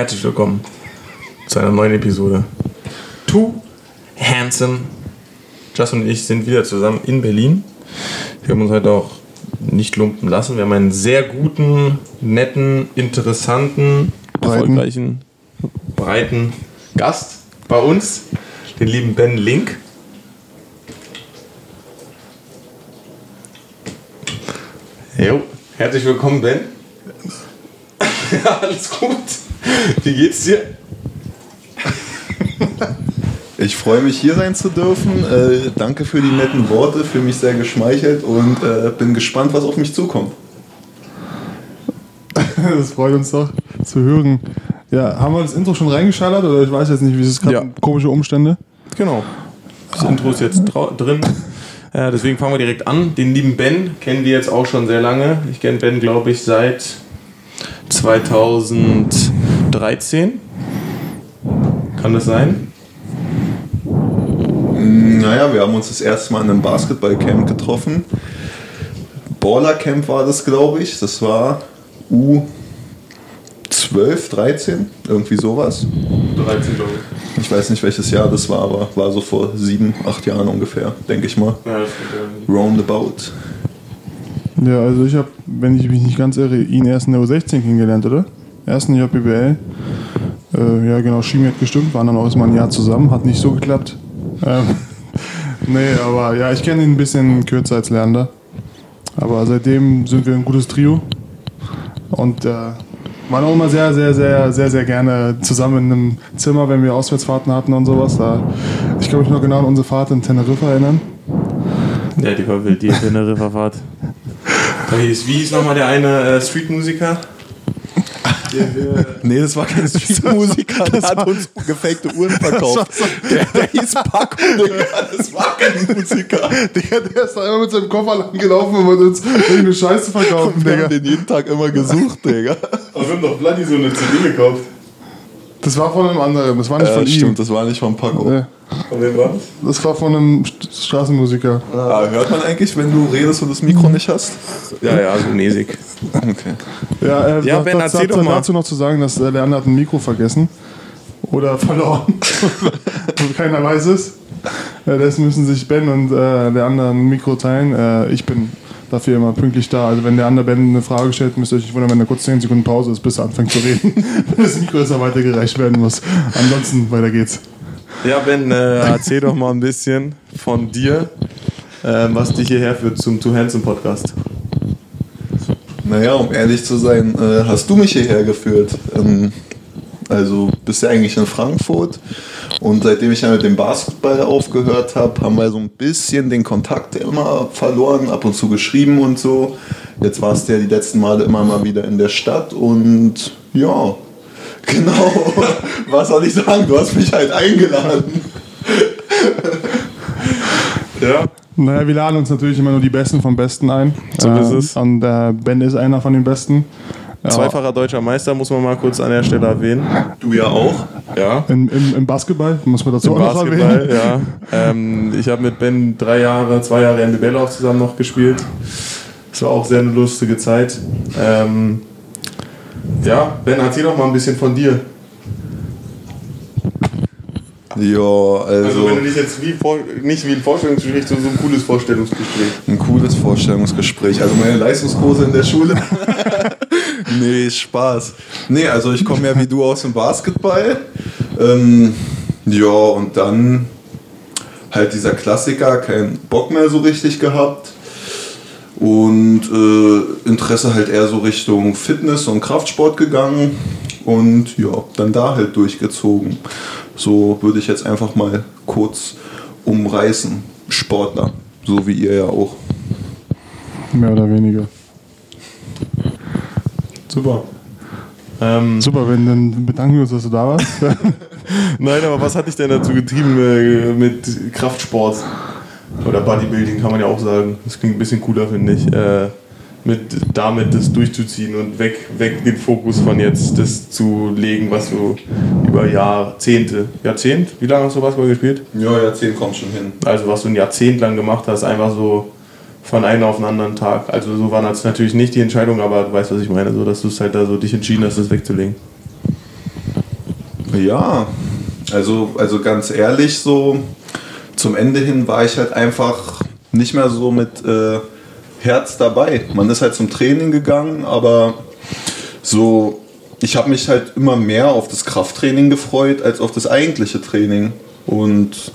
Herzlich willkommen zu einer neuen Episode. Too Handsome. Justin und ich sind wieder zusammen in Berlin. Wir haben uns heute auch nicht lumpen lassen. Wir haben einen sehr guten, netten, interessanten, Breiten. erfolgreichen, breiten Gast bei uns, den lieben Ben Link. Jo, herzlich willkommen, Ben. ja, alles gut. Wie geht's dir? Ich freue mich, hier sein zu dürfen. Äh, danke für die netten Worte, fühle mich sehr geschmeichelt und äh, bin gespannt, was auf mich zukommt. Das freut uns doch zu hören. Ja, haben wir das Intro schon reingeschallert oder ich weiß jetzt nicht, wie es ist gerade Ja. komische Umstände. Genau. Das Intro ist jetzt drin. Äh, deswegen fangen wir direkt an. Den lieben Ben kennen wir jetzt auch schon sehr lange. Ich kenne Ben, glaube ich, seit 2013. Kann das sein? Naja, wir haben uns das erste Mal in einem Basketballcamp getroffen. Ballercamp war das, glaube ich. Das war U12, 13, irgendwie sowas. 13, glaube ich. Ich weiß nicht, welches Jahr das war, aber war so vor sieben, acht Jahren ungefähr, denke ich mal. Ja, das. Roundabout. Ja, also ich habe, wenn ich mich nicht ganz irre, ihn erst in der U16 kennengelernt, oder? Erst in der JBL. Äh, ja, genau, Chemie hat gestimmt, waren dann auch erstmal ein Jahr zusammen, hat nicht so geklappt. Ähm, nee, aber ja, ich kenne ihn ein bisschen kürzer als Lerner. Aber seitdem sind wir ein gutes Trio. Und äh, waren auch immer sehr, sehr, sehr, sehr, sehr gerne zusammen in einem Zimmer, wenn wir Auswärtsfahrten hatten und sowas. Da, ich kann mich noch genau an unsere Fahrt in Teneriffa erinnern. Ja, die war wild, die Teneriffa-Fahrt. Hieß- Wie hieß nochmal der eine äh, Streetmusiker? Der, der, Nee, das war kein Streetmusiker, der hat uns gefakte Uhren verkauft. Der, der hieß Paco, Digga, das war kein Musiker. Digga, der ist da immer mit seinem Koffer lang gelaufen und wollte uns irgendeine Scheiße verkaufen, Wir Digga. haben den jeden Tag immer gesucht, Digga. Aber wir haben doch Bloody so eine CD gekauft. Das war von einem anderen, das war nicht Ja, von ihm. stimmt, das war nicht von Paco. Ja, Von wem war das? Das war von einem St- Straßenmusiker. Ah, hört man eigentlich, wenn du redest und das Mikro nicht hast? Ja, ja, so mäßig. Okay. Ja, äh, Ja, Ben, erzähl doch mal. dazu noch zu sagen, dass äh, Lerner hat ein Mikro vergessen. Oder verloren. und keiner weiß es. Äh, deswegen müssen sich Ben und äh, der andere ein Mikro teilen. Äh, ich bin dafür immer pünktlich da. Also wenn der andere Ben eine Frage stellt, müsst ihr euch nicht wundern, wenn er kurz 10 Sekunden Pause ist, bis er anfängt zu reden. das Mikro ist weitergereicht werden muss. Ansonsten weiter geht's. Ja, Ben, äh, erzähl doch mal ein bisschen von dir, ähm, was dich hierher führt zum Two Handsome Podcast. Naja, um ehrlich zu sein, äh, hast du mich hierher geführt. Ähm, also bist ja eigentlich in Frankfurt und seitdem ich ja mit dem Basketball aufgehört habe, haben wir so ein bisschen den Kontakt immer verloren, ab und zu geschrieben und so. Jetzt warst du ja die letzten Male immer mal wieder in der Stadt und ja, genau. Was soll ich sagen? Du hast mich halt eingeladen. Ja. Naja, wir laden uns natürlich immer nur die Besten vom Besten ein. So ist es. Und äh, Ben ist einer von den Besten. Ja, Zweifacher deutscher Meister muss man mal kurz an der Stelle erwähnen. Du ja auch. Ja. Im, im, Im Basketball, muss man dazu Im auch noch Basketball, erwähnen. ja. Ähm, ich habe mit Ben drei Jahre, zwei Jahre NBL auch zusammen noch gespielt. Das war auch sehr eine lustige Zeit. Ähm, ja, Ben, erzähl doch mal ein bisschen von dir. Ja, Also, also wenn du dich jetzt wie vor, nicht wie ein Vorstellungsgespräch, sondern so ein cooles Vorstellungsgespräch. Ein cooles Vorstellungsgespräch. Also meine Leistungskurse in der Schule. nee, Spaß. Nee, also ich komme ja wie du aus dem Basketball. Ähm, ja, und dann halt dieser Klassiker, keinen Bock mehr so richtig gehabt. Und äh, Interesse halt eher so Richtung Fitness und Kraftsport gegangen. Und ja, dann da halt durchgezogen. So würde ich jetzt einfach mal kurz umreißen. Sportler, so wie ihr ja auch. Mehr oder weniger. Super. Ähm, Super, wenn dann bedanken wir uns, dass du da warst. Nein, aber was hat dich denn dazu getrieben äh, mit Kraftsport? Oder Bodybuilding kann man ja auch sagen. Das klingt ein bisschen cooler, finde ich. Äh, mit damit das durchzuziehen und weg, weg den Fokus von jetzt das zu legen, was du über Jahrzehnte, Jahrzehnt, wie lange hast du Basketball gespielt? Ja, Jahrzehnt kommt schon hin. Also was du ein Jahrzehnt lang gemacht hast, einfach so von einem auf den anderen Tag. Also so war das natürlich nicht die Entscheidung, aber du weißt, was ich meine, so dass du es halt da so dich entschieden hast, das wegzulegen. Ja, also, also ganz ehrlich, so zum Ende hin war ich halt einfach nicht mehr so mit äh, Herz dabei. Man ist halt zum Training gegangen, aber so, ich habe mich halt immer mehr auf das Krafttraining gefreut als auf das eigentliche Training. Und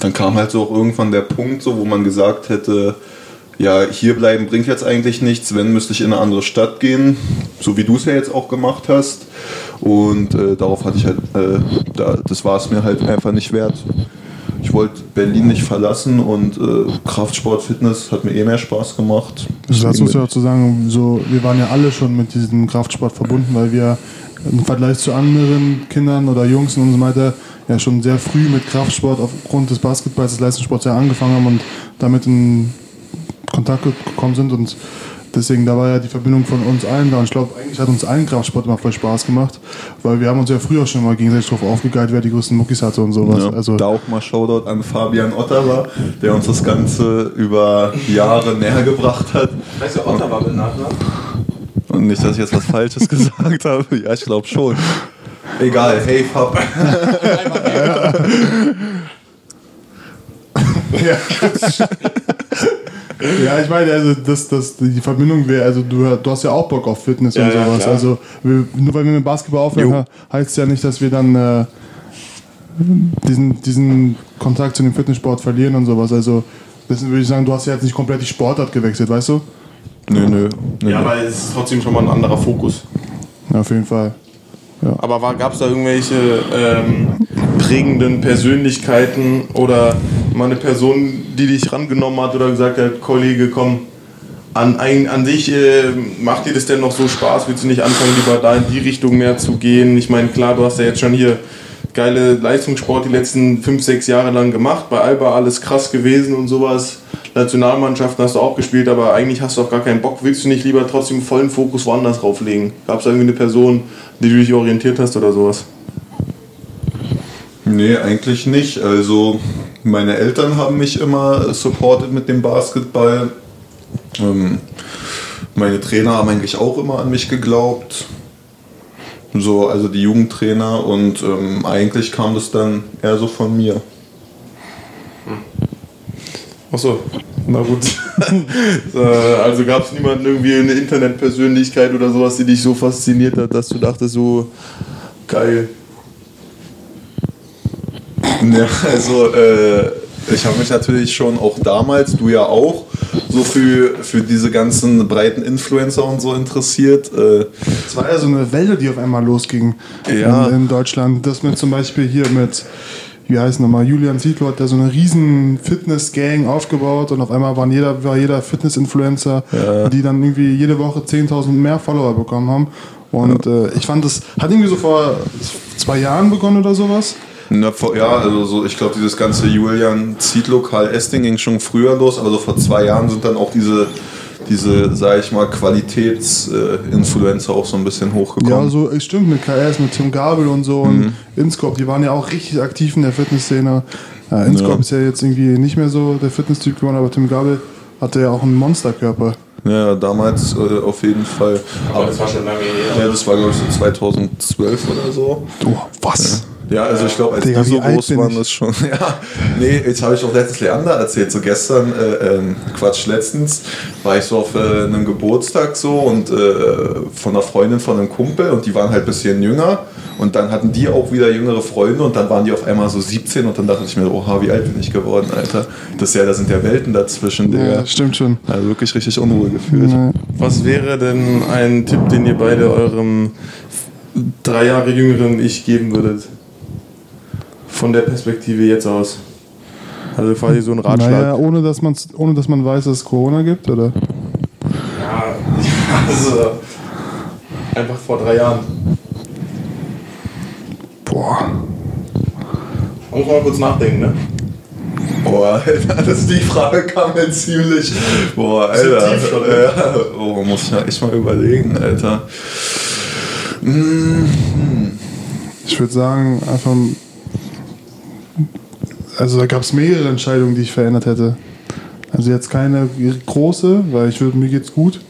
dann kam halt so auch irgendwann der Punkt, so, wo man gesagt hätte, ja, hier bleiben bringt jetzt eigentlich nichts, wenn müsste ich in eine andere Stadt gehen, so wie du es ja jetzt auch gemacht hast. Und äh, darauf hatte ich halt, äh, da, das war es mir halt einfach nicht wert. Ich wollte Berlin nicht verlassen und äh, Kraftsport, Fitness hat mir eh mehr Spaß gemacht. Also dazu ist ja auch zu sagen, so, wir waren ja alle schon mit diesem Kraftsport verbunden, weil wir im Vergleich zu anderen Kindern oder Jungs in unserem Alter ja schon sehr früh mit Kraftsport aufgrund des Basketballs, des Leistungssports ja angefangen haben und damit in Kontakt gekommen sind und deswegen da war ja die Verbindung von uns allen da und ich glaube eigentlich hat uns allen Kraftsport immer voll Spaß gemacht, weil wir haben uns ja früher schon mal gegenseitig drauf aufgegeilt, wer die größten Muckis hatte und sowas. Ja, also da auch mal Shoutout an Fabian Ottawa, der uns das Ganze über Jahre näher gebracht hat. Weißt du, Ottawa mit Nachnamen? Und nicht, dass ich jetzt was Falsches gesagt habe. Ja, ich glaube schon. Egal, hey Fab. Ja, ich meine, also das, das, die Verbindung wäre, also du, du hast ja auch Bock auf Fitness Ja, und ja, sowas. klar. also wir, nur weil wir mit Basketball aufhören, heißt ja nicht, dass wir dann äh, diesen, diesen Kontakt zu dem Fitnesssport verlieren und sowas. Also deswegen würde ich sagen, du hast ja jetzt nicht komplett die Sportart gewechselt, weißt du? Nö, nö. nö. Ja, aber es ist trotzdem schon mal ein anderer Fokus. Ja, auf jeden Fall. Aber gab es da irgendwelche ähm, prägenden Persönlichkeiten oder mal eine Person, die dich rangenommen hat oder gesagt hat, Kollege, komm, an, ein, an sich äh, macht dir das denn noch so Spaß? Willst du nicht anfangen, lieber da in die Richtung mehr zu gehen? Ich meine, klar, du hast ja jetzt schon hier geile Leistungssport die letzten fünf, sechs Jahre lang gemacht. Bei Alba alles krass gewesen und sowas. Nationalmannschaften hast du auch gespielt, aber eigentlich hast du auch gar keinen Bock. Willst du nicht lieber trotzdem vollen Fokus woanders drauflegen? Gab es irgendwie eine Person, die du dich orientiert hast oder sowas? Nee, eigentlich nicht. Also meine Eltern haben mich immer supportet mit dem Basketball. Ähm, meine Trainer haben eigentlich auch immer an mich geglaubt. So, also die Jugendtrainer und ähm, eigentlich kam das dann eher so von mir. Achso, na gut. Äh, also gab es niemanden irgendwie eine Internetpersönlichkeit oder sowas, die dich so fasziniert hat, dass du dachtest, so geil. Ja, also äh, ich habe mich natürlich schon auch damals, du ja auch, so für, für diese ganzen breiten Influencer und so interessiert. Äh, Es war ja so eine Welle, die auf einmal losging Ja. in, in Deutschland. Das mit zum Beispiel hier mit, wie heißt nochmal, Julian Zietlow hat da so eine riesen Fitness-Gang aufgebaut und auf einmal waren jeder, war jeder Fitness-Influencer, die dann irgendwie jede Woche 10.000 mehr Follower bekommen haben. Und äh, ich fand, das hat irgendwie so vor zwei Jahren begonnen oder sowas. Na, vor, ja, also so, ich glaube, dieses ganze Julian Zietlow, Karl Esting ging schon früher los, aber so vor zwei Jahren sind dann auch diese, diese sag ich mal, Qualitäts-Influencer auch so ein bisschen hochgekommen. Ja, so äh, stimmt mit KS, mit Tim Gabel und so und Inscope, die waren ja auch richtig aktiv in der Fitnessszene. Ja, Inscope Ja. ist ja jetzt irgendwie nicht mehr so der Fitness-Typ geworden, aber Tim Gabel hatte ja auch einen Monsterkörper. Ja, damals äh, auf jeden Fall. Aber das war schon lange her. Ja, das war glaube ich so 2012 oder so. Du, was? Ja, also ich glaube, als Digga, die so groß bin waren, das schon. Ja, nee, jetzt habe ich auch letztens Leander erzählt. So gestern, äh, ähm, Quatsch, letztens war ich so auf äh, einem Geburtstag so und äh, von einer Freundin von einem Kumpel und die waren halt ein bisschen jünger und dann hatten die auch wieder jüngere Freunde und dann waren die auf einmal so 17 und dann dachte ich mir, oha, wie alt bin ich geworden, Alter. Das ist ja, da sind ja Welten dazwischen, Digga. Ja, stimmt schon. Also wirklich richtig unruhig gefühlt. Ja. Was wäre denn ein Tipp, den ihr beide eurem drei Jahre jüngeren Ich geben würdet? Von der Perspektive jetzt aus. Also quasi so ein Ratschlag. Naja, ohne dass, man's, ohne dass man weiß, dass es Corona gibt, oder? Ja, also einfach vor drei Jahren. Boah. Muss man mal kurz nachdenken, ne? Boah, Alter, das, die Frage kam mir ziemlich. Boah, Alter. tief schon, ja, oh, muss ich ja echt mal überlegen, Alter. Mhm. Ich würde sagen, einfach. Also da gab es mehrere Entscheidungen, die ich verändert hätte. Also jetzt keine große, weil ich würde, mir geht's gut.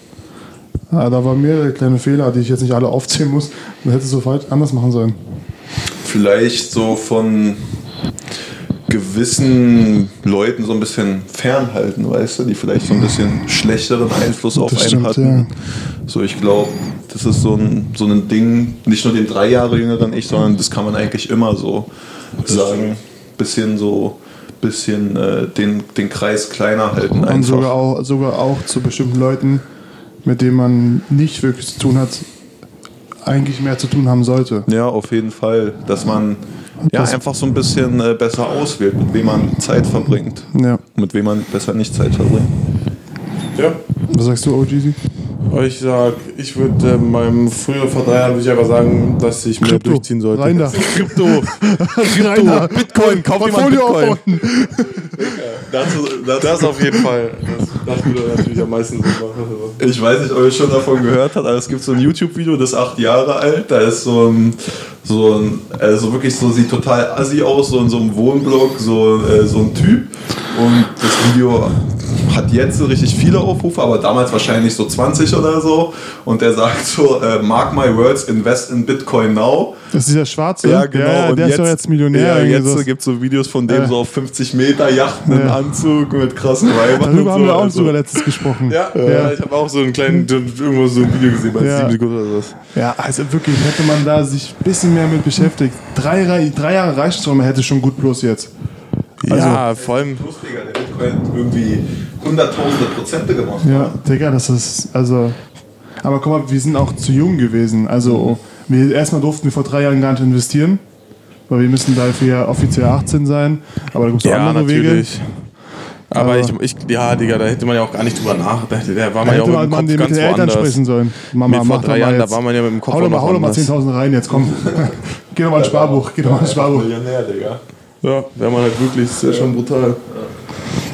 Aber da waren mehrere kleine Fehler, die ich jetzt nicht alle aufzählen muss. Man hätte es sofort anders machen sollen. vielleicht so von gewissen Leuten so ein bisschen fernhalten, weißt du, die vielleicht so ein bisschen schlechteren Einfluss auf Das einen stimmt, hatten. ja. So, ich glaube, das ist so ein, so ein Ding, nicht nur den drei Jahre jüngeren ich, sondern das kann man eigentlich immer so sagen. Bisschen so, bisschen äh, den, den Kreis kleiner halten. Und einfach. sogar auch, sogar auch zu bestimmten Leuten, mit denen man nicht wirklich zu tun hat, eigentlich mehr zu tun haben sollte. Ja, auf jeden Fall. Dass man ja, Das- einfach so ein bisschen äh, besser auswählt, mit wem man Zeit verbringt. Ja. Mit wem man besser nicht Zeit verbringt. Ja. Was sagst du, OGZ? Ich sag, ich würde äh, meinem früher vor drei Jahren würde ich einfach sagen, dass ich mehr Krypto. durchziehen sollte. Rein da. Krypto. Rein da. Bitcoin, kauf jemand Portfolio Bitcoin. aufbauen. Das auf jeden Fall. Das, das würde natürlich am meisten Sinn machen. Ich weiß nicht, ob ihr schon davon gehört habt, aber es gibt so ein YouTube-Video, das ist acht Jahre alt. Da ist so ein, so ein, also wirklich so, sieht total assi aus, so in so einem Wohnblock, so, äh, so ein Typ. Und das Video hat jetzt so richtig viele Aufrufe, aber damals wahrscheinlich so 20 oder so. Und der sagt so, äh, mark my words, invest in Bitcoin now. Das ist dieser Schwarze. Ja, genau. Ja, und der ist doch jetzt Millionär. Ja, jetzt gibt es so Videos von dem Ja. so auf 50 Meter Yachten im Ja. Anzug mit krassen Weibern. Darüber und haben so. wir auch Also, sogar letztens gesprochen. Ja, ja. ich habe auch so einen kleinen, irgendwo so ein Video gesehen bei Ja. 7 Sekunden oder sowas. Ja, also wirklich, hätte man da sich ein bisschen mehr mit beschäftigt. Drei, Re- drei Jahre reicht schon, man hätte schon gut plus jetzt. Ja, vor allem. Digga, der Bitcoin irgendwie hunderttausende Prozente gemacht. Ja, Digga, das ist, also. Aber guck mal, wir sind auch zu jung gewesen. Also, wir, erstmal durften wir vor drei Jahren gar nicht investieren, weil wir müssen dafür ja offiziell 18 sein. Aber da gibt es auch Ja, andere Wege. natürlich. Aber, Aber- ich, ich, ja, Digga, da hätte man ja auch gar nicht drüber nachgedacht. Da war Da man ja auch mit dem man Kopf mit ganz den Eltern woanders. sprechen sollen. Mama, Mit vor mach drei mal Jahren, da war man ja mit dem Kopf Hau doch mal, hau doch mal woanders. 10.000 rein, jetzt komm. Geh doch mal ins Sparbuch, geh doch mal ins Sparbuch. Millionär, Digga. Ja, wäre man halt wirklich, ist ja schon brutal.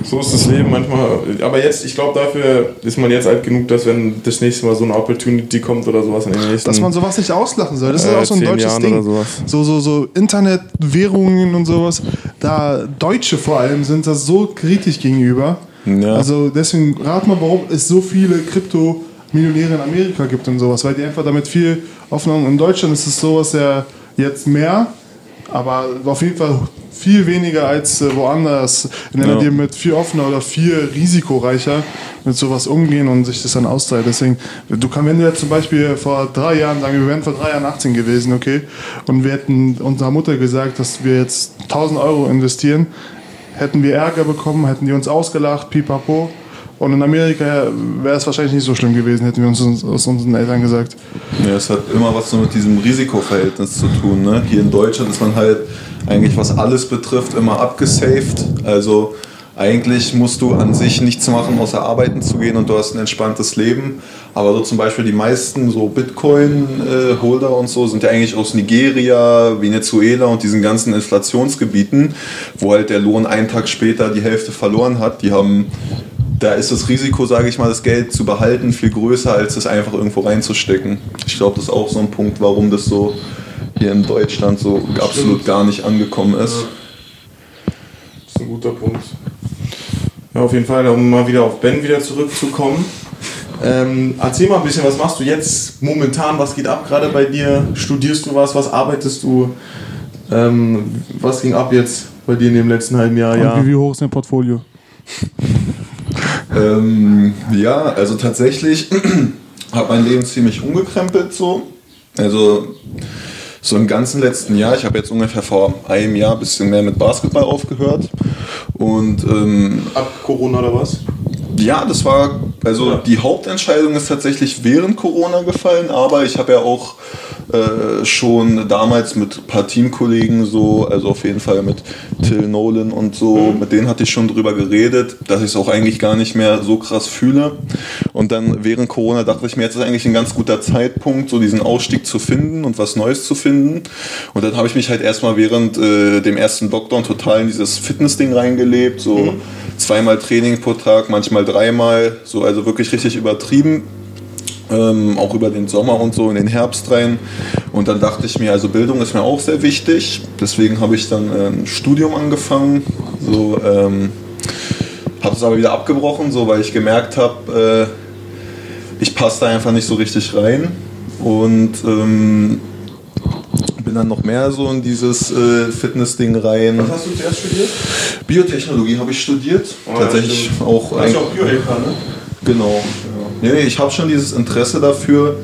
So ist das Leben manchmal. Aber jetzt, ich glaube, dafür ist man jetzt alt genug, dass wenn das nächste Mal so eine Opportunity kommt oder sowas in den nächsten Dass man sowas nicht auslachen soll. Das ist Äh, auch so ein deutsches Jahren Ding. So, so, so Internetwährungen und sowas. Da Deutsche vor allem sind das so kritisch gegenüber. Ja. Also deswegen rat mal, warum es so viele Krypto-Millionäre in Amerika gibt und sowas, weil die einfach damit viel offen In Deutschland ist es sowas ja jetzt mehr, aber auf jeden Fall viel weniger als äh, woanders. In Ja. die mit viel offener oder viel risikoreicher mit sowas umgehen und sich das dann austeilt. Deswegen, du kannst, wenn du jetzt zum Beispiel vor drei Jahren, sagen wir, wir wären vor drei Jahren 18 gewesen, okay, und wir hätten unserer Mutter gesagt, dass wir jetzt 1000 Euro investieren, hätten wir Ärger bekommen, hätten die uns ausgelacht, pipapo. Und in Amerika wäre es wahrscheinlich nicht so schlimm gewesen, hätten wir uns aus unseren Eltern gesagt. Ja, es hat immer was so mit diesem Risikoverhältnis zu tun. Ne? Hier in Deutschland ist man halt eigentlich, was alles betrifft, immer abgesaved. Also eigentlich musst du an sich nichts machen, außer arbeiten zu gehen und du hast ein entspanntes Leben. Aber so zum Beispiel die meisten so Bitcoin-Holder und so sind ja eigentlich aus Nigeria, Venezuela und diesen ganzen Inflationsgebieten, wo halt der Lohn einen Tag später die Hälfte verloren hat. Die haben da ist das Risiko, sage ich mal, das Geld zu behalten viel größer, als es einfach irgendwo reinzustecken. Ich glaube, das ist auch so ein Punkt, warum das so hier in Deutschland so absolut gar nicht angekommen ist. Das ist ein guter Punkt. Ja, auf jeden Fall, um mal wieder auf Ben wieder zurückzukommen. Ähm, erzähl mal ein bisschen, was machst du jetzt momentan? Was geht ab gerade bei dir? Studierst du was? Was arbeitest du? Ähm, was ging ab jetzt bei dir in dem letzten halben Jahr? Ja. Und wie, wie hoch ist dein Portfolio? Ähm, ja, also tatsächlich hat mein Leben ziemlich umgekrempelt so. Also so im ganzen letzten Jahr, ich habe jetzt ungefähr vor einem Jahr ein bisschen mehr mit Basketball aufgehört. Und ähm, Ab Corona oder was? Ja, das war, also Ja. die Hauptentscheidung ist tatsächlich während Corona gefallen, aber ich habe ja auch äh, schon damals mit ein paar Teamkollegen so, also auf jeden Fall mit Till Nolan und so, mit denen hatte ich schon drüber geredet, dass ich es auch eigentlich gar nicht mehr so krass fühle. Und dann während Corona dachte ich mir, jetzt ist eigentlich ein ganz guter Zeitpunkt, so diesen Ausstieg zu finden und was Neues zu finden. Und dann habe ich mich halt erstmal während äh, dem ersten Lockdown total in dieses Fitness-Ding reingelebt, so zweimal Training pro Tag, manchmal dreimal, so also wirklich richtig übertrieben. Ähm, auch über den Sommer und so in den Herbst rein. Und dann dachte ich mir, also Bildung ist mir auch sehr wichtig. Deswegen habe ich dann äh, ein Studium angefangen. So, ähm, habe es aber wieder abgebrochen, so weil ich gemerkt habe, äh, ich passe da einfach nicht so richtig rein. Und ähm, bin dann noch mehr so in dieses äh, Fitness-Ding rein. Was hast du zuerst studiert? Biotechnologie habe ich studiert. Oh, ja, Tatsächlich stimmt. auch Du hast ja auch Bio-LK, ne? Genau. Nee, ich habe schon dieses Interesse dafür,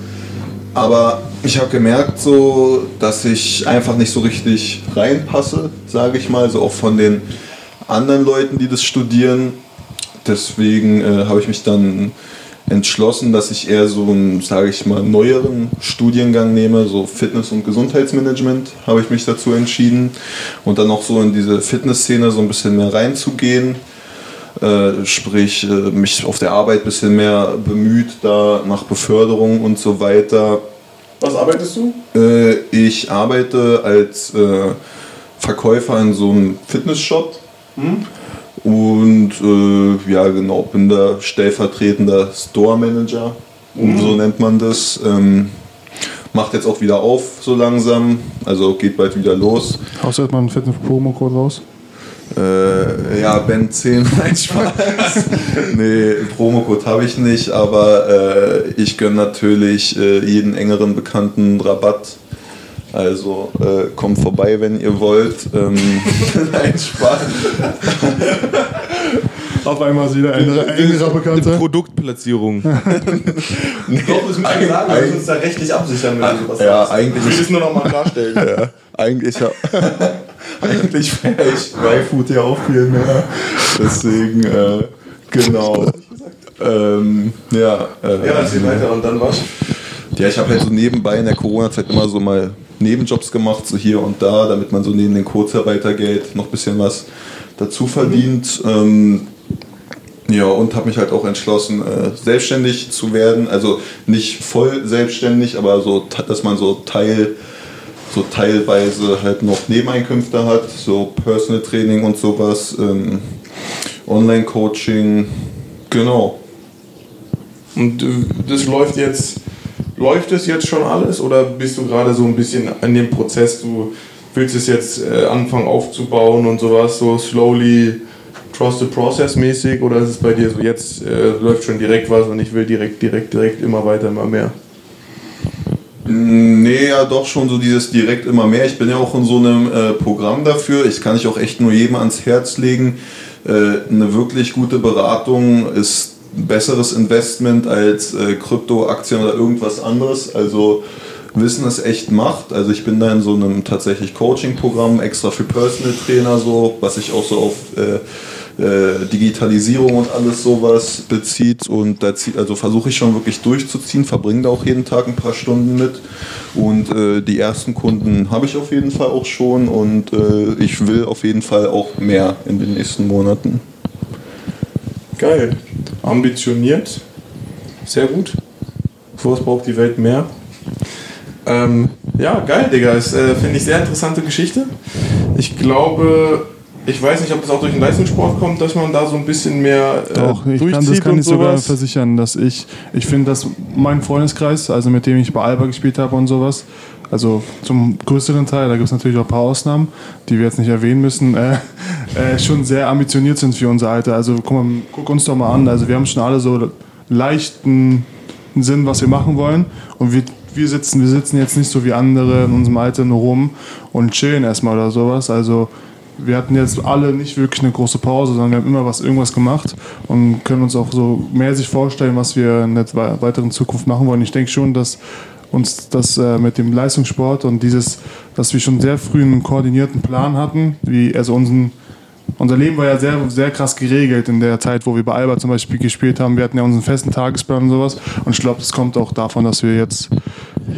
aber ich habe gemerkt, so, dass ich einfach nicht so richtig reinpasse, sage ich mal, so auch von den anderen Leuten, die das studieren. Deswegen äh, habe ich mich dann entschlossen, dass ich eher so einen, sage ich mal, neueren Studiengang nehme, so Fitness- und Gesundheitsmanagement habe ich mich dazu entschieden und dann auch so in diese Fitnessszene so ein bisschen mehr reinzugehen. Äh, sprich, äh, mich auf der Arbeit ein bisschen mehr bemüht, da nach Beförderung und so weiter. Was arbeitest du? Äh, ich arbeite als äh, Verkäufer in so einem Fitnessshop und äh, ja genau, bin da stellvertretender Store Manager, so nennt man das. Ähm, macht jetzt auch wieder auf so langsam, also geht bald wieder los. Haust du erstmal einen fetten Promo-Code raus? Äh, ja, Ben 10, nein, Spaß. nee, Promocode habe ich nicht, aber äh, ich gönne natürlich äh, jeden engeren Bekannten Rabatt. Also äh, kommt vorbei, wenn ihr wollt. Ähm, nein, Spaß. Auf einmal ist wieder ein engerer Bekannter. Produktplatzierung. Nee, Doch, das müssen wir sagen, wir müssen uns da rechtlich absichern, wenn du sowas Ja, sagst. eigentlich Ich will es nur noch mal klarstellen. ja, eigentlich, ja, eigentlich wäre ich Dryfood ja auch viel mehr. Deswegen, äh, genau. Ähm, ja, äh, Ja, erzähl weiter und dann was? Ja, ich habe halt so nebenbei in der Corona-Zeit immer so mal Nebenjobs gemacht, so hier und da, damit man so neben dem Kurzarbeitergeld noch ein bisschen was dazu verdient. Ähm, ja, und habe mich halt auch entschlossen, äh, selbstständig zu werden. Also nicht voll selbstständig, aber so, dass man so Teil, so teilweise halt noch Nebeneinkünfte hat, so Personal Training und sowas, ähm, Online-Coaching, genau. Und äh, das läuft jetzt, läuft es jetzt schon alles oder bist du gerade so ein bisschen in dem Prozess, du willst es jetzt äh, anfangen aufzubauen und sowas, so slowly trust the process mäßig oder ist es bei dir so, jetzt äh, läuft schon direkt was und ich will direkt, direkt, direkt immer weiter, immer mehr? Nee, ja, doch schon so dieses direkt immer mehr. Ich bin ja auch in so einem äh, Programm dafür. Ich kann ich auch echt nur jedem ans Herz legen. Äh, eine wirklich gute Beratung ist ein besseres Investment als äh, Krypto, Aktien oder irgendwas anderes. Also Wissen ist echt Macht. Also ich bin da in so einem tatsächlich Coaching-Programm extra für Personal Trainer so, was sich auch so auf äh, Digitalisierung und alles sowas bezieht und da zieht, also versuche ich schon wirklich durchzuziehen, verbringe da auch jeden Tag ein paar Stunden mit und äh, die ersten Kunden habe ich auf jeden Fall auch schon und äh, ich will auf jeden Fall auch mehr in den nächsten Monaten. Geil. Ambitioniert. Sehr gut. Sowas braucht die Welt mehr. Ähm, ja, geil, Digga. Äh, finde ich sehr interessante Geschichte. Ich glaube, ich weiß nicht, ob das auch durch den Leistungssport kommt, dass man da so ein bisschen mehr äh, Doch, ich durchzieht kann, das kann ich sogar sowas. versichern, dass ich, ich finde, dass mein Freundeskreis, also mit dem ich bei Alba gespielt habe und sowas, also zum größeren Teil, da gibt es natürlich auch ein paar Ausnahmen, die wir jetzt nicht erwähnen müssen, äh, äh, schon sehr ambitioniert sind für unser Alter. Also guck, mal, guck uns doch mal an, also wir haben schon alle so leichten Sinn, was wir machen wollen und wir, wir, sitzen, wir sitzen jetzt nicht so wie andere in unserem Alter nur rum und chillen erstmal oder sowas. Also wir hatten jetzt alle nicht wirklich eine große Pause, sondern wir haben immer was irgendwas gemacht und können uns auch so mehr sich vorstellen, was wir in der wei- weiteren Zukunft machen wollen. Ich denke schon, dass uns das äh, mit dem Leistungssport und dieses, dass wir schon sehr früh einen koordinierten Plan hatten, wie also unseren unser Leben war ja sehr, sehr krass geregelt in der Zeit, wo wir bei Alba zum Beispiel gespielt haben. Wir hatten ja unseren festen Tagesplan und sowas. Und ich glaube, das kommt auch davon, dass wir jetzt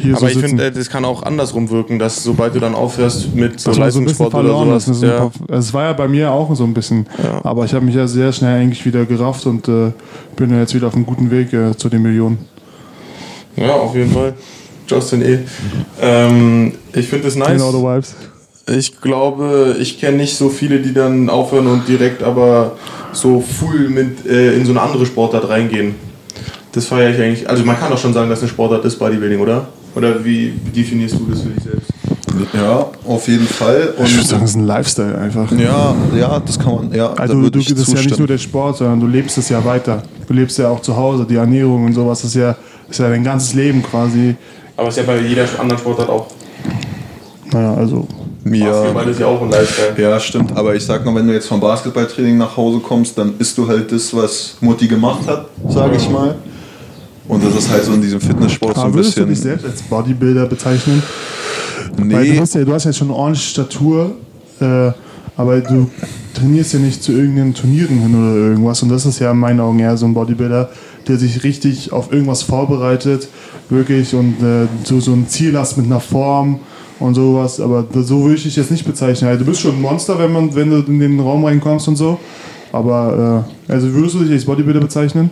hier Aber so ich finde, äh, das kann auch andersrum wirken, dass sobald du dann aufhörst mit so man so Leistungssport oder sowas. Ist Ja. paar- Es war ja bei mir auch so ein bisschen. Ja. Aber ich habe mich ja sehr schnell eigentlich wieder gerafft und äh, bin ja jetzt wieder auf einem guten Weg äh, zu den Millionen. ja, auf jeden Fall. Justin E. Ähm, ich finde es nice. Genau, the vibes. Ich glaube, ich kenne nicht so viele, die dann aufhören und direkt aber so full mit äh, in so eine andere Sportart reingehen. Das feiere ich eigentlich. Also man kann doch schon sagen, dass eine Sportart ist Bodybuilding, oder? Oder wie definierst du das für dich selbst? Ja, auf jeden Fall. Ich würde Und sagen, es ist ein Lifestyle einfach. ja, ja, das kann man. Ja, Also da du, das ist ja nicht zustimmen. nur der Sport, sondern du lebst es ja weiter. Du lebst ja auch zu Hause, die Ernährung und sowas ist ja, ist ja dein ganzes Leben quasi. Aber ist ja bei jeder anderen Sportart auch. Naja, also Basketball ist ja auch ein Lifestyle. Ja, stimmt. Aber ich sag mal, wenn du jetzt vom Basketballtraining nach Hause kommst, dann isst du halt das, was Mutti gemacht hat, sage ich mal. Und das ist halt so in diesem Fitnesssport so aber ein würdest du dich bisschen. selbst als Bodybuilder bezeichnen? Weil du Nee, hast ja, du hast ja schon eine ordentliche Statur, äh, aber du trainierst ja nicht zu irgendeinen Turnieren hin oder irgendwas. Und das ist ja in meinen Augen eher so ein Bodybuilder, der sich richtig auf irgendwas vorbereitet, wirklich und äh, so, so ein Ziel hast mit einer Form und sowas. Aber so würde ich dich jetzt nicht bezeichnen. Also, du bist schon ein Monster, wenn, man, wenn du in den Raum reinkommst und so. Aber äh, also würdest du dich als Bodybuilder bezeichnen?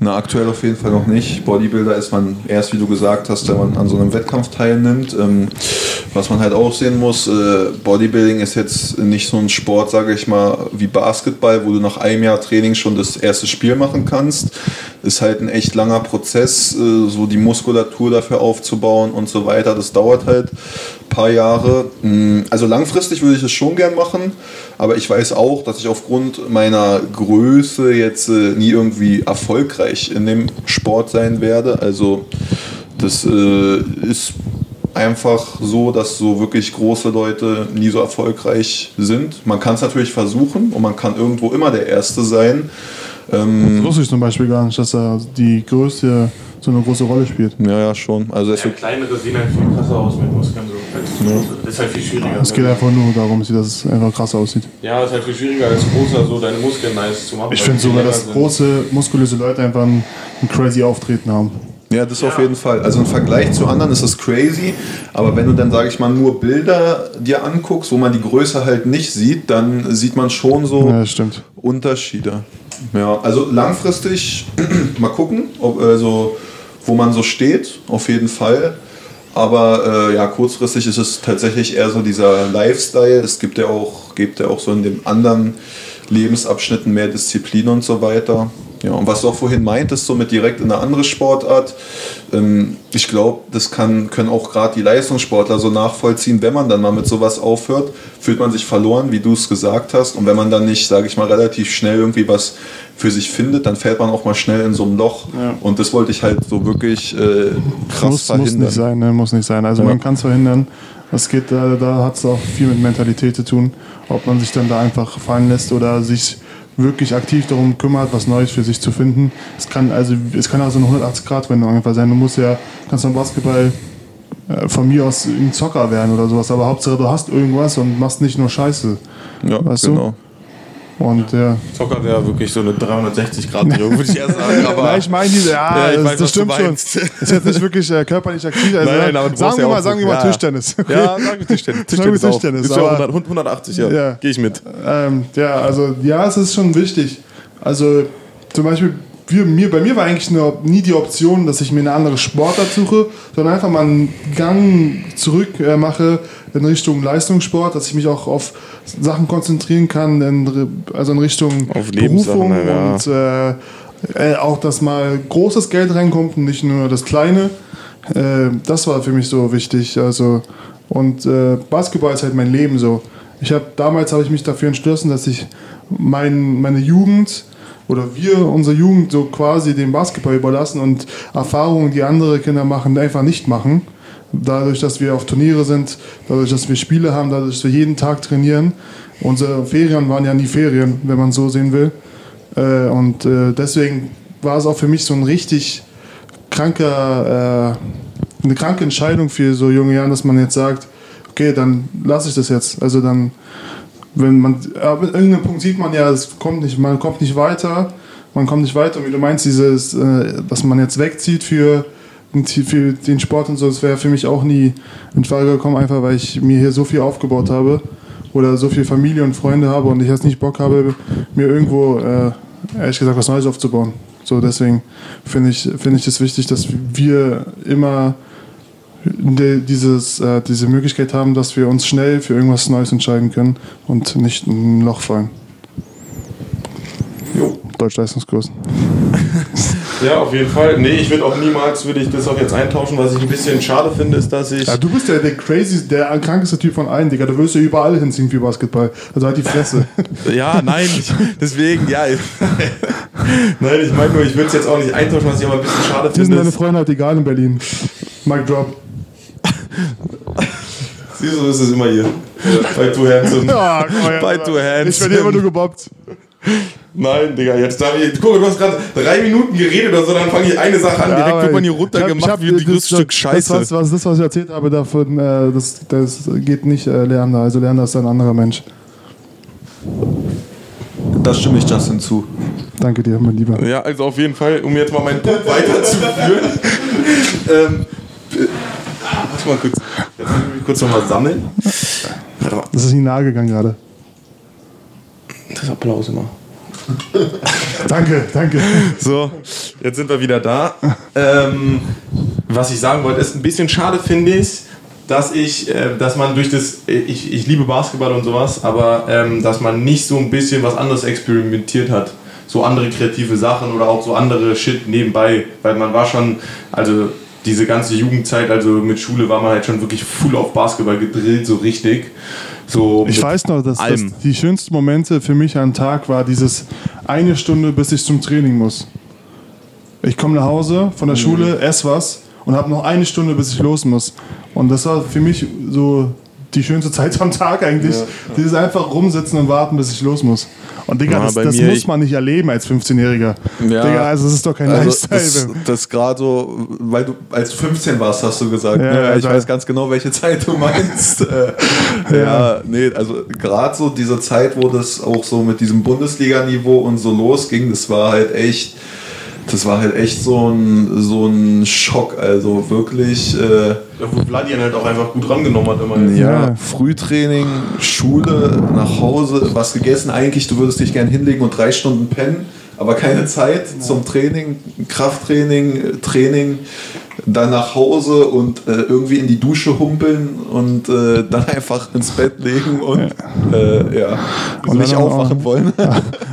Na, aktuell auf jeden Fall noch nicht. Bodybuilder ist man erst, wie du gesagt hast, wenn man an so einem Wettkampf teilnimmt. Ähm, was man halt auch sehen muss, äh, Bodybuilding ist jetzt nicht so ein Sport, sage ich mal, wie Basketball, wo du nach einem Jahr Training schon das erste Spiel machen kannst. Ist halt ein echt langer Prozess, äh, so die Muskulatur dafür aufzubauen und so weiter. Das dauert halt ein paar Jahre. Mm, Also langfristig würde ich es schon gern machen, aber ich weiß auch, dass ich aufgrund meiner Größe jetzt äh, nie irgendwie erfolgreich in dem Sport sein werde. Also das ist einfach so, dass so wirklich große Leute nie so erfolgreich sind. Man kann es natürlich versuchen und man kann irgendwo immer der Erste sein. Ähm, Das wusste ich zum Beispiel gar nicht, dass da die Größe so eine große Rolle spielt. ja, ja, schon. Also es Ja, kleinere sehen halt viel krasser aus mit Muskeln. So. Große. Das ist halt viel schwieriger. Es geht einfach nur darum, dass es einfach krass aussieht. ja, es ist halt viel schwieriger als großer, so deine Muskeln nice zu machen. Ich finde sogar, dass sind. große, muskulöse Leute einfach ein, ein crazy Auftreten haben. Ja, das auf jeden Fall. Also im Vergleich zu anderen ist es crazy, aber wenn du dann, sage ich mal, nur Bilder dir anguckst, wo man die Größe halt nicht sieht, dann sieht man schon so Ja, das. Unterschiede. Ja, also langfristig mal gucken, ob, also, wo man so steht, auf jeden Fall. Aber äh, ja, kurzfristig ist es tatsächlich eher so dieser Lifestyle. Es gibt ja auch, gibt ja auch so in den anderen Lebensabschnitten mehr Disziplin und so weiter. Ja, und was du auch vorhin meintest, so mit direkt in eine andere Sportart, ähm, ich glaube, das kann, können auch gerade die Leistungssportler so nachvollziehen, wenn man dann mal mit sowas aufhört, fühlt man sich verloren, wie du es gesagt hast. Und wenn man dann nicht, sage ich mal, relativ schnell irgendwie was für sich findet, dann fällt man auch mal schnell in so ein Loch. Ja. Und das wollte ich halt so wirklich äh, krass Muss, muss verhindern. nicht sein, ne? muss nicht sein. Also Ja. man kann es verhindern. Das geht, da, da hat es auch viel mit Mentalität zu tun, ob man sich dann da einfach fallen lässt oder sich wirklich aktiv darum kümmert, was Neues für sich zu finden. Es kann also, es kann also eine 180 Grad Wendung einfach sein. Du musst ja, kannst beim Basketball äh, von mir aus ein Zocker werden oder sowas, aber Hauptsache du hast irgendwas und machst nicht nur Scheiße. Ja, Weißt du? genau. Und ja. Zocker wäre wirklich so eine 360-Grad-Drehung, würde ich eher sagen. Aber Nein, ich meine diese, ja, Ja, ich das, weiß, das stimmt schon. meinst. Ist jetzt nicht wirklich äh, körperlich aktiv. Also, Nein, nein, aber du sagen wir ja mal, sagen wir mal ja. Tischtennis. Okay? ja, sag ich Tischtennis. Sagen wir Tischtennis, Tischtennis, auch. Ist ja aber- 100, 180, ja. Ja. Gehe ich mit. Ähm, ja, also ja, es ist schon wichtig. Also zum Beispiel, wir, mir, bei mir war eigentlich nur, nie die Option, dass ich mir eine andere Sportart suche, sondern einfach mal einen Gang zurück äh, mache in Richtung Leistungssport, dass ich mich auch auf Sachen konzentrieren kann, in, also in Richtung Auf Berufung ja. und äh, äh, auch, dass mal großes Geld reinkommt und nicht nur das kleine. Äh, das war für mich so wichtig. Also und äh, Basketball ist halt mein Leben so. Ich habe damals habe ich mich dafür entschlossen, dass ich mein, meine Jugend oder wir unsere Jugend so quasi dem Basketball überlassen und Erfahrungen, die andere Kinder machen, einfach nicht machen. Dadurch, dass wir auf Turniere sind, dadurch, dass wir Spiele haben, dadurch, dass wir jeden Tag trainieren. Unsere Ferien waren ja nie Ferien, wenn man so sehen will. Äh, und äh, deswegen war es auch für mich so ein richtig kranker, äh, eine kranke Entscheidung für so junge Jahren, dass man jetzt sagt, okay, dann lasse ich das jetzt. Also dann, wenn man, an irgendeinem Punkt sieht man ja, es kommt nicht, man kommt nicht weiter, man kommt nicht weiter. Und wie du meinst, dieses, äh, dass man jetzt wegzieht für, für den Sport und so, das wäre für mich auch nie in Frage gekommen, einfach weil ich mir hier so viel aufgebaut habe oder so viel Familie und Freunde habe und ich jetzt nicht Bock habe, mir irgendwo, äh, ehrlich gesagt, was Neues aufzubauen. So, deswegen finde ich, finde ich es wichtig, dass wir immer dieses, äh, diese Möglichkeit haben, dass wir uns schnell für irgendwas Neues entscheiden können und nicht in ein Loch fallen. Jo. Deutschleistungskurs. Ja, auf jeden Fall. Nee, ich würde auch niemals, würde ich das auch jetzt eintauschen. Was ich ein bisschen schade finde, ist, dass ich... Ja, du bist ja der crazy, der krankeste Typ von allen, Digga. Du wirst ja überall hinziehen für Basketball. Also halt die Fresse. Ja, nein, deswegen, ja. nein, ich meine nur, ich würde es jetzt auch nicht eintauschen, was ich aber ein bisschen schade Dir sind finde. deine Freunde halt egal in Berlin. Mic drop. Siehst du, ist es immer hier. Bei Too Handsome. Ja, komm her, Bei. Too Handsome. Ich werde immer nur gebobbt. Nein, Digga, jetzt darf ich. Guck mal, du hast gerade drei Minuten geredet oder so, dann fange ich eine Sache an. Ja, Direkt wird man hier ich hab- ich runtergemacht hab- wie das- das- Stück Scheiße. Das, was, das, was ich erzählt habe, davon, äh, das, das geht nicht äh, Lerner. Also Lerner ist ein anderer Mensch. Da stimme ich Justin zu. Danke dir, mein Lieber. Ja, also auf jeden Fall, um jetzt mal meinen Punkt weiterzuführen. ähm, warte mal kurz. Jetzt muss ich mich kurz nochmal sammeln. Das ist nicht nahe gegangen gerade. das Applaus immer. Danke, danke. So, jetzt sind wir wieder da. Ähm, was ich sagen wollte, ist ein bisschen schade, finde ich, dass ich, äh, dass man durch das, äh, ich, ich liebe Basketball und sowas, aber ähm, dass man nicht so ein bisschen was anderes experimentiert hat. So andere kreative Sachen oder auch so andere Shit nebenbei, weil man war schon, also diese ganze Jugendzeit, also mit Schule war man halt schon wirklich full auf Basketball gedrillt, so richtig. So Ich weiß noch, dass, dass die schönsten Momente für mich am Tag war dieses eine Stunde, bis ich zum Training muss. Ich komme nach Hause von der Schule, esse was und habe noch eine Stunde, bis ich los muss. Und das war für mich so die schönste Zeit am Tag eigentlich. Dieses einfach rumsitzen und warten, bis ich los muss. Und Digga, Ja, das, das mir, muss man nicht erleben als 15-Jähriger. Ja. Digga, also das ist doch kein Also Lifestyle. das, das gerade so, weil du als du 15 warst, hast du gesagt. Ja, ne? ja, ich da- weiß ganz genau, welche Zeit du meinst. äh, ja. nee, also gerade so diese Zeit, wo das auch so mit diesem Bundesliga-Niveau und so losging, das war halt echt, das war halt echt so ein, so ein Schock. Also wirklich. Äh, wo Vladian halt auch einfach gut rangenommen hat immer. ja, Ja. Frühtraining, Schule, nach Hause, was gegessen. Eigentlich, du würdest dich gern hinlegen und drei Stunden pennen, aber keine Zeit zum Training, Krafttraining, Training, dann nach Hause und äh, irgendwie in die Dusche humpeln und äh, dann einfach ins Bett legen und ja, äh, ja. Und nicht dann auch- aufwachen wollen.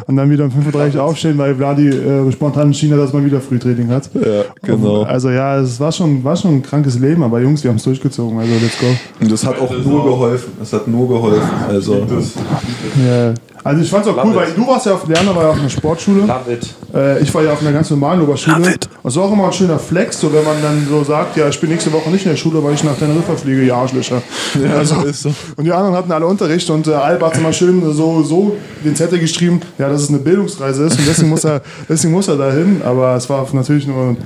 Und dann wieder um 5.30 Uhr aufstehen, weil Vladi äh, spontan entschieden hat, dass man wieder Frühtraining hat. ja, genau. Also ja, es war schon, war schon ein krankes Leben, aber Jungs, wir haben es durchgezogen, also let's go. Und das hat auch nur geholfen. Das hat nur geholfen. Also. Ja. Also ich fand's auch cool, Love weil it. du warst ja auf Lerner, war ja auf einer Sportschule. Love it. Äh, ich war ja auf einer ganz normalen Oberschule. Love it. Das war auch immer ein schöner Flex, so wenn man dann so sagt, ja, ich bin nächste Woche nicht in der Schule, weil ich nach Teneriffa fliege, ja, Arschlöcher. also ist so. Und die anderen hatten alle Unterricht und äh, Alba hat immer schön so, so den Zettel geschrieben, ja, dass es eine Bildungsreise ist und deswegen muss er, deswegen muss er dahin. Aber es war natürlich nur ein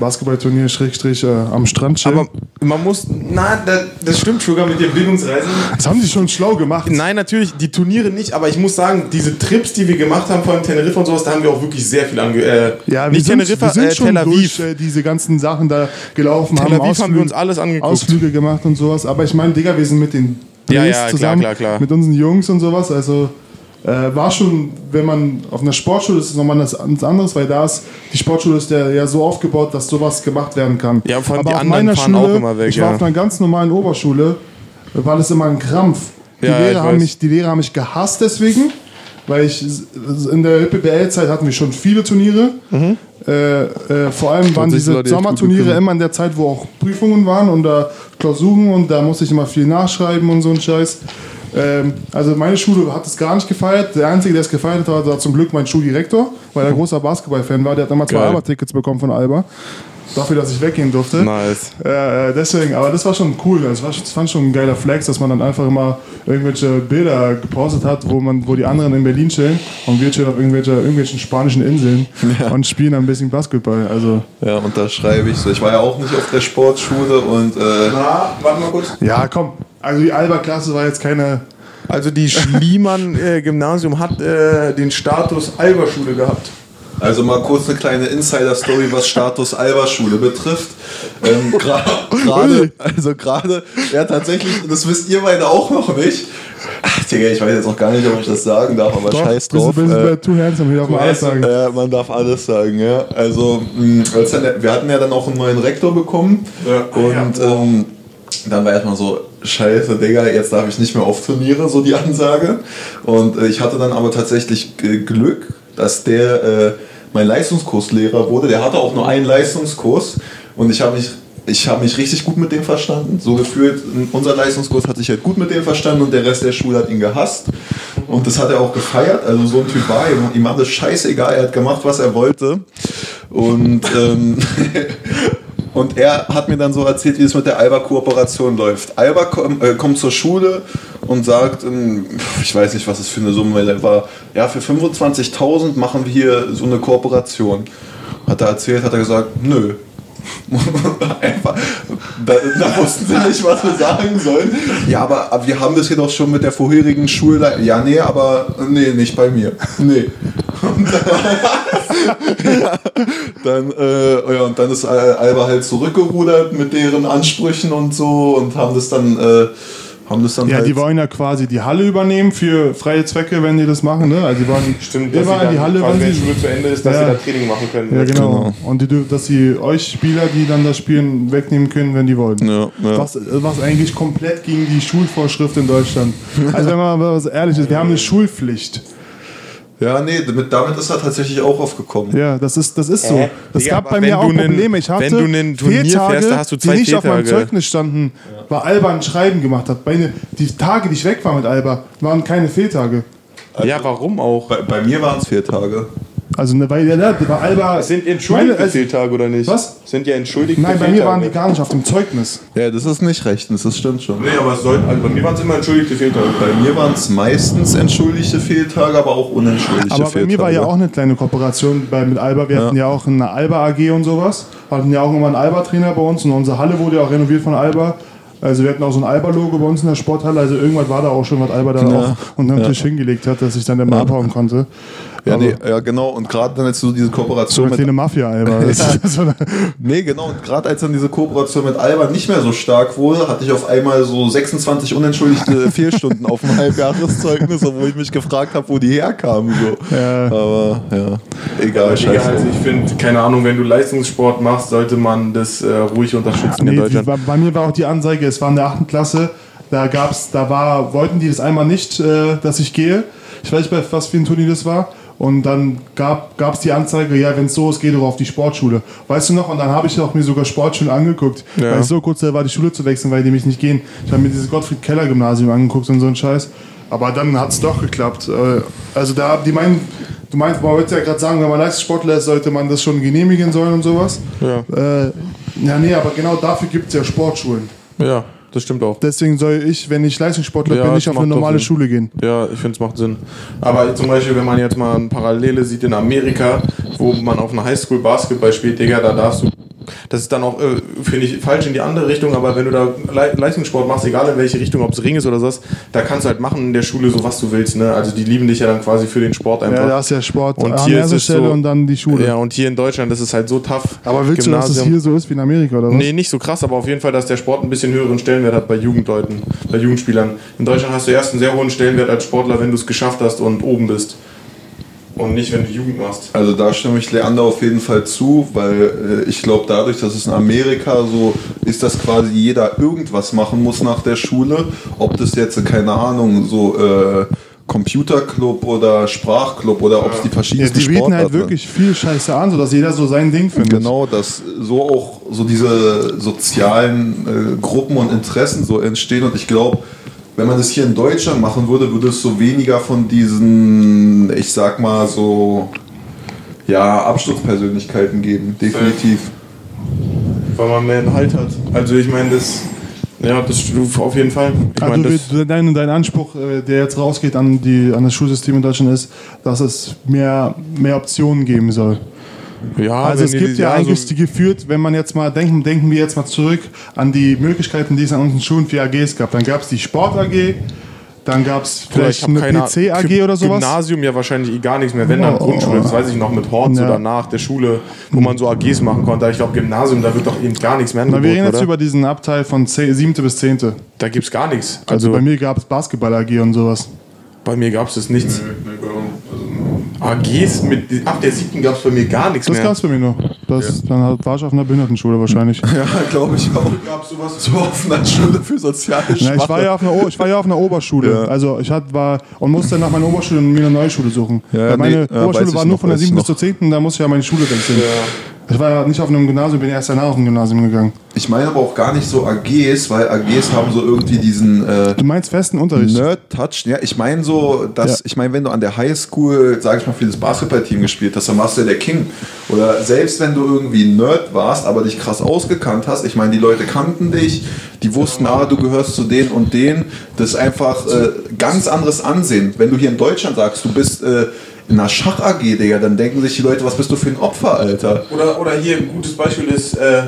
Basketballturnier, Schrägstrich, äh, am Strand chillen. Aber man muss, na, das, das stimmt sogar mit den Bildungsreisen. das haben die schon schlau gemacht. Nein, natürlich, die Turniere nicht, aber ich muss sagen, diese Trips, die wir gemacht haben, vor allem Teneriffa und sowas, da haben wir auch wirklich sehr viel ange... Äh, Ja, wir nicht sind, Teneriffa, wir sind äh, schon Tel Aviv. durch äh, diese ganzen Sachen da gelaufen, Tel haben, Aviv haben wir uns alles angeguckt. Ausflüge gemacht und sowas. Aber ich meine, Digga, wir sind mit den Ja, ja, klar, zusammen, klar, klar. mit unseren Jungs und sowas. Also äh, war schon, wenn man auf einer Sportschule ist, ist nochmal was anderes, weil da ist, die Sportschule ist ja, ja so aufgebaut, dass sowas gemacht werden kann. Ja, vor allem Aber die auf anderen meiner fahren Schule, auch immer weg, Ich war ja. auf einer ganz normalen Oberschule, war das immer ein Krampf. Die, Ja, Lehrer haben mich, die Lehrer haben mich gehasst deswegen. Weil ich in der ÖPBL-Zeit hatten wir schon viele Turniere. Äh, äh, vor allem waren diese Leute Sommerturniere immer in der Zeit, wo auch Prüfungen waren und da Klausuren und da musste ich immer viel nachschreiben und so ein Scheiß. Ähm, also meine Schule hat es gar nicht gefeiert. Der Einzige, der es gefeiert hat, war, zum Glück mein Schuldirektor, weil er großer Basketball-Fan war. Der hat immer zwei. Alba-Tickets bekommen von Alba. Dafür, dass ich weggehen durfte. Nice. Äh, äh, deswegen, aber das war schon cool. Das, war, das fand schon ein geiler Flex, dass man dann einfach immer irgendwelche Bilder gepostet hat, wo man, wo die anderen in Berlin chillen und wir chillen auf irgendwelche, irgendwelchen spanischen Inseln und spielen ein bisschen Basketball. Also Ja, unterschreibe ich so. Ich war ja auch nicht auf der Sportschule und äh, Na, warte mal kurz. ja, komm. Also die Alba-Klasse war jetzt keine. Also die Schliemann-Gymnasium hat äh, den Status Alberschule gehabt. Also mal kurz eine kleine Insider-Story, was Status Alba-Schule betrifft. Ähm, gra- Gerade, also gerade, ja tatsächlich, das wisst ihr beide auch noch nicht. Ach, Digga, ich weiß jetzt auch gar nicht, ob ich das sagen darf, aber scheiß drauf. Bist, bist Äh, bei Too Handsome, hier auf mal alles sagen. äh, man darf alles sagen, ja. Also, mh, als dann, wir hatten ja dann auch einen neuen Rektor bekommen. Ja. Und ähm, dann war erstmal so, scheiße, Digga, jetzt darf ich nicht mehr auf Turniere, so die Ansage. Und äh, ich hatte dann aber tatsächlich äh, Glück, dass der äh, mein Leistungskurslehrer wurde. Der hatte auch nur einen Leistungskurs und ich habe mich ich habe mich richtig gut mit dem verstanden. So gefühlt, unser Leistungskurs hat sich halt gut mit dem verstanden und der Rest der Schule hat ihn gehasst. Und das hat er auch gefeiert. Also so ein Typ war ihm. Ihm war das scheißegal. Er hat gemacht, was er wollte. Und ähm, Und er hat mir dann so erzählt, wie es mit der Alba-Kooperation läuft. Alba komm, äh, kommt zur Schule und sagt, ähm, ich weiß nicht, was es für eine Summe war, ja, für 25.000 machen wir hier so eine Kooperation. Hat er erzählt, hat er gesagt, nö. Einfach, da, da, wussten sie nicht, was wir sagen sollen. Ja, aber, aber, wir haben das hier doch schon mit der vorherigen Schule. Ja, nee, aber nee, nicht bei mir. Nee. dann, äh, ja, und dann ist Alba halt zurückgerudert mit deren Ansprüchen und so und haben das dann. Äh, haben das dann ja, halt die wollen ja quasi die Halle übernehmen für freie Zwecke, wenn die das machen. Ne? Also die wollen Stimmt, immer dass in die Halle, wenn die sie, Schule zu Ende ist, dass Ja. sie da Training machen können. ja, genau. Genau. Und die, dass sie euch Spieler, die dann das Spielen wegnehmen können, wenn die wollen. Ja, ja. Was, was eigentlich komplett gegen die Schulvorschrift in Deutschland. Also wenn man mal was ehrlich ist, wir haben eine Schulpflicht. Ja, nee, damit, damit ist er tatsächlich auch aufgekommen. Ja, das ist, das ist so. Hä? Das Digga, gab bei mir auch Probleme. Ich hatte wenn du nen Turnier Fehltage, fährst, da hast du zwei die nicht auf meinem Fehltage. Zeugnis standen, weil Alba ein Schreiben gemacht hat. Meine, die Tage, die ich weg war mit Alba, waren keine Fehltage. Ja, warum auch? Bei, bei mir waren es vier Tage. Also ne, weil ja, ne, bei Alba sind entschuldigte Meine- also- Fehltage oder nicht? Was? Sind ja entschuldigte Nein, bei mir waren die gar nicht auf dem Zeugnis. Ja, das ist nicht rechtens, das stimmt schon. Nee, aber es soll, also bei mir waren es immer entschuldigte Fehltage. Bei mir waren es meistens entschuldigte Fehltage, aber auch unentschuldigte Aber Fehltage. bei mir war ja auch eine kleine Kooperation bei, mit Alba. Wir hatten ja auch eine Alba AG und sowas. Wir hatten ja auch immer einen Alba-Trainer bei uns und unsere Halle wurde ja auch renoviert von Alba. Also wir hatten auch so ein Alba-Logo bei uns in der Sporthalle. Also irgendwas war da auch schon, was Alba da auch unter den Tisch hingelegt hat, dass ich dann immer abhauen konnte. Ja, Aber nee, ja, genau. Und gerade dann jetzt so diese so Kooperation eine mit kleine Mafia-Alba. Das ist so eine- Nee, genau. Und gerade als dann diese Kooperation mit Alba nicht mehr so stark wurde, hatte ich auf einmal so 26 unentschuldigte Fehlstunden auf dem Halbjahreszeugnis, obwohl ich mich gefragt habe, wo die herkamen. So. Ja. Aber ja, egal, Digga, scheiße. also ich finde, keine Ahnung, wenn du Leistungssport machst, sollte man das äh, ruhig unterstützen in Nee, die, Deutschland. bei, bei mir war auch die Anzeige, es war in der 8. Klasse, da gab's, da war, wollten die das einmal nicht, äh, dass ich gehe. Ich weiß nicht, bei was für ein Turnier das war. Und dann gab es die Anzeige, ja, wenn es so ist, geh doch auf die Sportschule. Weißt du noch? Und dann habe ich auch mir sogar Sportschulen angeguckt, Ja. weil ich so kurz da war, die Schule zu wechseln, weil die mich nicht gehen. Ich habe mir dieses Gottfried-Keller-Gymnasium angeguckt und so ein Scheiß. Aber dann hat es doch geklappt. Äh, Also da, die meinen, du meinst, man wollte ja gerade sagen, wenn man Leistungssportler ist, sollte man das schon genehmigen sollen und sowas. Ja. Äh, ja, nee, aber genau dafür gibt es ja Sportschulen. Ja, das stimmt auch. Deswegen soll ich, wenn ich Leistungssportler Ja, bin, nicht auf eine normale. Schule gehen. Ja, ich finde, es macht Sinn. Aber zum Beispiel, wenn man jetzt mal eine Parallele sieht in Amerika, wo man auf einer Highschool Basketball spielt, Digga, da darfst du. Das ist dann auch, äh, finde ich, falsch in die andere Richtung, aber wenn du da Le Leistungssport machst, egal in welche Richtung, ob es Ring ist oder sowas, da kannst du halt machen in der Schule so, was du willst. Ne? Also die lieben dich ja dann quasi für den Sport einfach. Ja, da ist ja Sport Und an hier ist es Stelle so- und dann die Schule. Ja, und hier in Deutschland, das ist halt so tough. aber willst du, dass es hier so ist wie in Amerika oder was? Nee, nicht so krass, aber auf jeden Fall, dass der Sport ein bisschen höheren Stellenwert hat bei Jugendleuten, bei Jugendspielern. In Deutschland hast du erst einen sehr hohen Stellenwert als Sportler, wenn du es geschafft hast und oben bist. Und nicht, wenn du Jugend machst. Also da stimme ich Leander auf jeden Fall zu, weil äh, ich glaube, dadurch, dass es in Amerika so ist, dass quasi jeder irgendwas machen muss nach der Schule, ob das jetzt, äh, keine Ahnung, so äh, Computerclub oder Sprachclub oder ob es die Ja, verschiedensten die bieten halt wirklich viel Scheiße an, sodass jeder so sein Ding findet. Genau, dass so auch so diese sozialen äh, Gruppen und Interessen so entstehen. Und ich glaube, wenn man das hier in Deutschland machen würde, würde es so weniger von diesen, ich sag mal so, ja, Absturzpersönlichkeiten geben. Definitiv. Weil man mehr Halt hat. Also ich meine, das. Ja, das auf jeden Fall. Ich Also wir- dein, dein Anspruch, äh, der jetzt rausgeht an, die, an das Schulsystem in Deutschland ist, dass es mehr, mehr Optionen geben soll. Ja, Also es die- gibt ja, so- eigentlich die geführt, wenn man jetzt mal denken, denken wir jetzt mal zurück an die Möglichkeiten, die es an unseren Schulen für AGs gab. Dann gab es die Sport AG, dann gab es vielleicht eine keine- PC AG oder sowas. Gymnasium ja wahrscheinlich eh gar nichts mehr. Wenn dann Oh. Grundschule, das weiß ich noch mit Horns Ja. oder nach der Schule, wo man so AGs machen konnte. Aber ich glaube, Gymnasium, da wird doch eben gar nichts mehr Na, angeboten, wir reden jetzt oder? über diesen Abteil von 7. bis 10. da gibt es gar nichts. Also, Also, bei mir gab es Basketball AG und sowas. bei mir gab es das nichts. AGs mit ab der siebten gab es bei mir gar nichts Das mehr. gab es bei mir noch. Das, Dann halt- war ich auf einer Behindertenschule wahrscheinlich. Ja, glaube ich auch. Gab sowas? So auf einer Schule für soziale Na, ich, war Schwache. ja auf einer, ich war ja auf einer Oberschule. Ja. Also ich hat, war und musste nach meiner Oberschule mir eine neue Schule suchen. Ja, Weil meine nee, ja, Oberschule war nur noch, von der weiß ich 7. bis zur 10. Da musste ich ja meine Schule wechseln. Ich war ja nicht auf einem Gymnasium, bin erst danach auf ein Gymnasium gegangen. Ich meine aber auch gar nicht so AGs, weil AGs haben so irgendwie diesen äh, Du meinst festen Unterricht? Nerd-Touch. Ja, ich meine so, dass, Ja. ich meine, wenn du an der Highschool, sag ich mal, für das Basketballteam gespielt hast, dann warst du ja der King. Oder selbst wenn du irgendwie Nerd warst, aber dich krass ausgekannt hast, ich meine, die Leute kannten dich, die wussten, ah, du gehörst zu denen und denen. Das ist einfach äh, ganz anderes Ansehen. Wenn du hier in Deutschland sagst, du bist äh, in einer Schach-AG, Digga, dann denken sich die Leute, was bist du für ein Opfer, Alter? Oder, oder hier ein gutes Beispiel ist äh,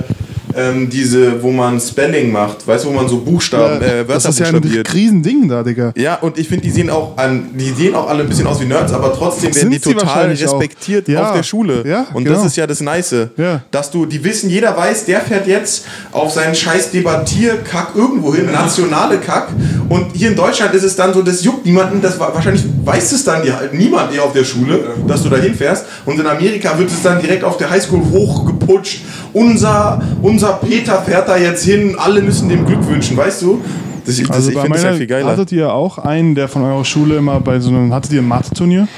ähm, diese, wo man Spelling macht, weißt du, wo man so Buchstaben, äh, Wörter das ist ja ein. Riesending da, Digga. Ja, und ich finde, die sehen auch an, die sehen auch alle ein bisschen aus wie Nerds, aber trotzdem werden die total respektiert Ja. auf der Schule. Ja, und genau. das ist ja das Nice. Ja. Dass du, die wissen, jeder weiß, der fährt jetzt auf seinen scheiß Debattierkack irgendwo hin, nationale Kack. Und hier in Deutschland ist es dann so, das juckt niemanden, das wahrscheinlich weiß es dann die, halt niemand eher auf der Schule, dass du da hinfährst. Und in Amerika wird es dann direkt auf der Highschool hochgeputscht. Unser, unser Peter fährt da jetzt hin, alle müssen dem Glück wünschen, weißt du? Das, das, Also ich finde das ja viel geiler. hattet ihr auch einen, der von eurer Schule immer bei so einem, hattet ihr ein Mathe-Turnier?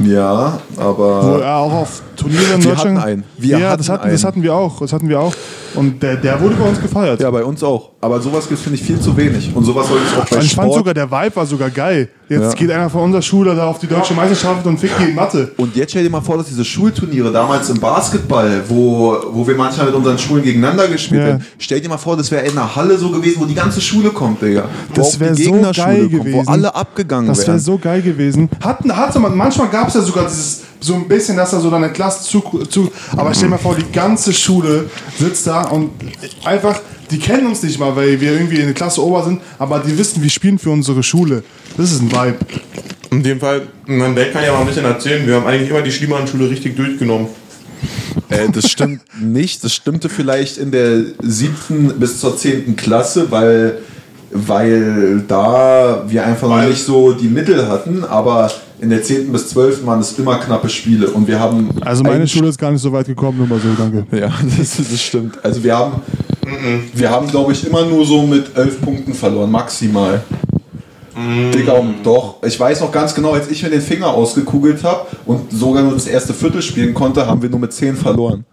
Ja, Wo aber er auch auf Turniere in Wir Deutschland. hatten einen. Wir ja, hatten das, hatten, das einen. hatten wir auch. Das hatten wir auch. Und der, der wurde bei uns gefeiert. ja, bei uns auch. Aber sowas gibt finde ich viel zu wenig. Und sowas sollte es auch bei Und ich fand Sport. sogar, der Vibe war sogar geil. Jetzt Ja. geht einer von unserer Schule da auf die deutsche Meisterschaft und fickt die in Mathe. Und jetzt stell dir mal vor, dass diese Schulturniere damals im Basketball, wo, wo wir manchmal mit unseren Schulen gegeneinander gespielt Ja. haben, stell dir mal vor, das wäre in einer Halle so gewesen, wo die ganze Schule kommt, Digga. Wo Das wär die so geil kommt, gewesen. Wo alle abgegangen Das wäre wären. so geil gewesen. Hatten, hatte man, manchmal gab es ja sogar dieses, so ein bisschen, dass da so deine Klasse zu, zu. Aber stell dir mal vor, die ganze Schule sitzt da und einfach, die kennen uns nicht mal, weil wir irgendwie in der Klasse ober sind, aber die wissen, wir spielen für unsere Schule. Das ist ein Vibe. In dem Fall, mein Dad kann ja mal ein bisschen erzählen, wir haben eigentlich immer die Schliemann-Schule richtig durchgenommen. Äh, das stimmt nicht. Das stimmte vielleicht in der siebten bis zur zehnten Klasse, weil, weil da wir einfach noch Weil- nicht so die Mittel hatten, aber in der zehnten bis zwölften waren es immer knappe Spiele und wir haben Also meine Schule ist gar nicht so weit gekommen, nur mal so, danke. Ja, das, das stimmt. Also wir haben, wir haben glaube ich immer nur so mit elf Punkten verloren, maximal. Digga, doch. Ich weiß noch ganz genau, als ich mir den Finger ausgekugelt habe und sogar nur das erste Viertel spielen konnte, haben wir nur mit 10 verloren.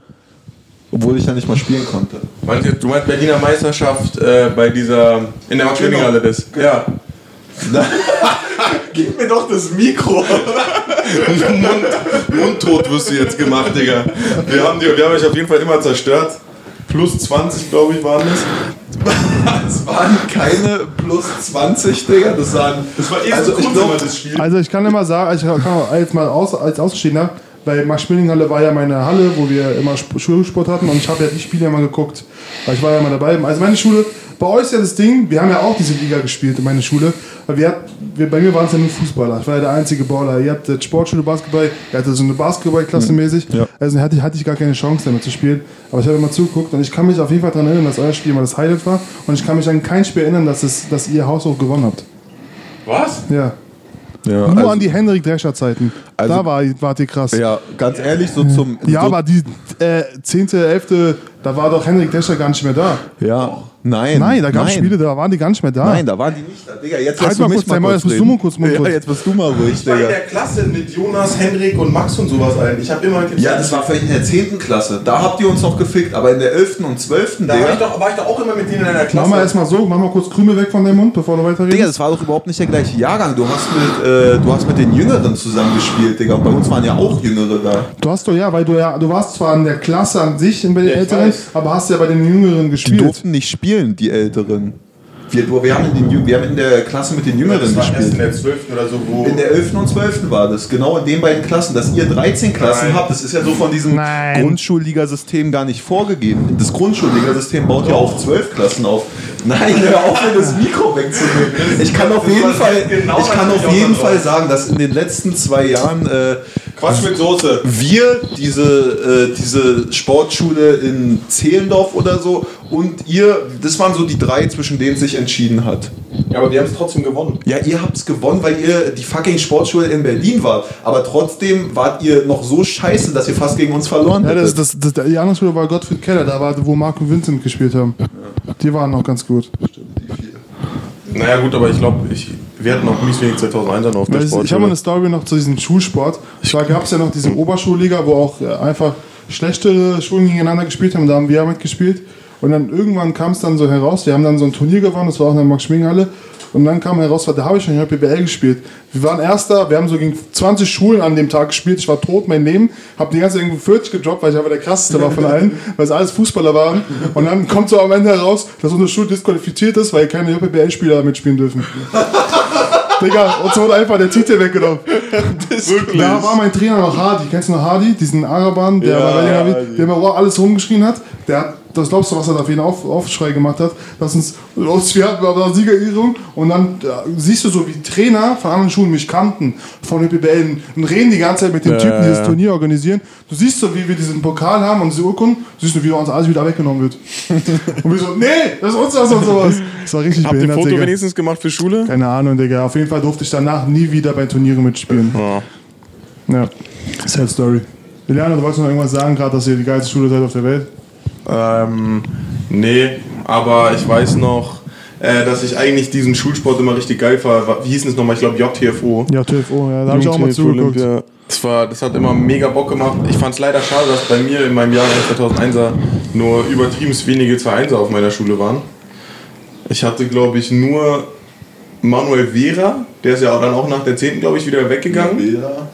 Obwohl ich ja nicht mal spielen konnte. Du, du meinst Berliner Meisterschaft äh, bei dieser, in der Max-Schmeling-Halle das? Ja. Gib mir doch das Mikro. Mund, mundtot wirst du jetzt gemacht, Digga. Wir haben, die, wir haben euch auf jeden Fall immer zerstört. Plus 20, glaube ich, waren das. Es waren keine plus 20, Digga. Das waren. Das war eh also so ich glaub, immer das Spiel. Also ich kann immer sagen, ich kann jetzt mal aus, als Ausstehender, bei Max-Schmeling-Halle war ja meine Halle, wo wir immer Sp- Schulsport hatten und ich habe ja die Spiele immer geguckt. Weil ich war ja immer dabei. Also meine Schule, bei euch ist ja das Ding, wir haben ja auch diese Liga gespielt in meiner Schule. Wir, hat- wir, bei mir waren es ja nur Fußballer. Ich war ja der einzige Baller. Ihr habt jetzt Sportschule Basketball, ihr hattet so eine Basketballklasse mäßig. Ja. Also hatte ich, hatte ich gar keine Chance damit zu spielen. Aber ich habe immer zugeguckt und ich kann mich auf jeden Fall daran erinnern, dass euer Spiel mal das Highlight war. Und ich kann mich an kein Spiel erinnern, dass, es, dass ihr haushoch gewonnen habt. Was? Ja. ja, Nur also, an die Henrik Drescher Zeiten. Also- da war, wart ihr krass. Ja, ja, ganz ehrlich, so zum. so, aber die äh, 10., 11., da war doch Henrik Drescher gar nicht mehr da. Ja, nein. Nein, da gab es. Spiele, da waren die gar nicht mehr da. Nein, da waren die nicht da. Digga, jetzt Halt mal mich kurz dein Maul, jetzt bist du mal kurz Ja, kurz. jetzt bist du mal ruhig, Ich war in der Klasse mit Jonas, Henrik und Max und sowas ein. Ich habe immer Ja, das war vielleicht in der 10. Klasse. Da habt ihr uns noch gefickt, aber in der 11. und 12. Da war ich, doch, war ich doch auch immer mit denen in einer Klasse. Mach mal erstmal so, mach mal kurz Krümel weg von deinem Mund, bevor du weiterredest. Digga, das war doch überhaupt nicht der gleiche Jahrgang. Du hast mit, äh, du hast mit den Jüngeren zusammen gespielt, Digga. Bei uns waren ja auch Jüngere da. Du hast doch, ja, weil du ja, du warst zwar in der Klasse an sich bei den Ja, Älteren, weiß. aber hast ja bei den Jüngeren Die gespielt. durften nicht spielen, die Älteren. Wir, wir, haben in den, wir haben in der Klasse mit den Jüngeren das war erst in gespielt. der 12. oder so, wo. In der 11. und 12. war das, genau in den beiden Klassen, dass ihr 13 Klassen Nein. habt, das ist ja so von diesem. Grundschulligasystem gar nicht vorgegeben. Das Grundschulligasystem baut ja auf 12 Klassen auf. Nein, hör auf, mir das Mikro wegzunehmen. Ich kann auf jeden Fall, genau ich kann auf jeden Fall sagen, dass in den letzten zwei Jahren äh, Quatsch mit Soße. wir diese, äh, diese Sportschule in Zehlendorf oder so und ihr, das waren so die drei, zwischen denen es sich entschieden hat. Ja, aber wir haben es trotzdem gewonnen. Ja, ihr habt es gewonnen, weil ihr die fucking Sportschule in Berlin wart. Aber trotzdem wart ihr noch so scheiße, dass ihr fast gegen uns verloren Ja, hättet. das, das, das, die andere Schule war Gottfried Keller, da war, wo Marco und Vincent gespielt haben. Die waren noch ganz gut. Naja, gut, aber ich glaube, ich, wir hatten noch mies wenig 2001 noch auf der es- Ich habe mal Sportschule. eine Story noch zu diesem Schulsport. Da gab es ja noch diese Oberschulliga, wo auch äh, einfach schlechtere Schulen gegeneinander gespielt haben, da haben wir mitgespielt. Und dann irgendwann kam es dann so heraus, wir haben dann so ein Turnier gewonnen, das war auch in der Max-Schwing-Halle. Und dann kam heraus, da habe ich schon BBL gespielt. Wir waren Erster, wir haben so gegen 20 Schulen an dem Tag gespielt. Ich war tot, mein Leben. Habe die ganze Zeit irgendwo 40 gedroppt, weil ich aber der krasseste war von allen, weil es alles Fußballer waren. Und dann kommt so am Ende heraus, dass unsere Schule disqualifiziert ist, weil keine JBL-Spieler mitspielen dürfen. Digga, uns wurde einfach der Titel weggenommen. Da war mein Trainer noch Hardy. Kennst du noch Hardy? Diesen Araban, der, Ja, bei Hardy. der immer alles rumgeschrien hat. Der hat, das glaubst du, was er da für einen Auf, Aufschrei gemacht hat? Dass uns, uns wir hatten aber Siegerehrung und dann äh, siehst du so, wie Trainer von anderen Schulen mich kannten, von ÖPBL und reden die ganze Zeit mit dem Ja, Typen, die das ja. Turnier organisieren. Du siehst so, wie wir diesen Pokal haben und diese Urkunden, siehst du, wie uns alles wieder weggenommen wird. und wir so, nee, das ist uns das und sowas. Das war richtig Habt ihr behindert, Foto Digga. wenigstens gemacht für Schule? Keine Ahnung, Digga. Auf jeden Fall durfte ich danach nie wieder bei Turnieren mitspielen. Ja. Ja. Sad Story. Juliana, du wolltest noch irgendwas sagen, gerade, dass ihr die geilste Schule seid auf der Welt? Ähm, nee, aber ich weiß noch, äh, dass ich eigentlich diesen Schulsport immer richtig geil war. Wie hieß denn das nochmal? Ich glaube JTFO. Ja, TFO, ja, da hab ich auch mal zugeguckt. Olympia. Das, war, das hat immer mega Bock gemacht. Ich fand es leider schade, dass bei mir in meinem Jahr 2001er nur übertrieben wenige 2-1er auf meiner Schule waren. Ich hatte, glaube ich, nur Manuel Vera, der ist ja dann auch nach der 10. glaube ich, wieder weggegangen. Bilder.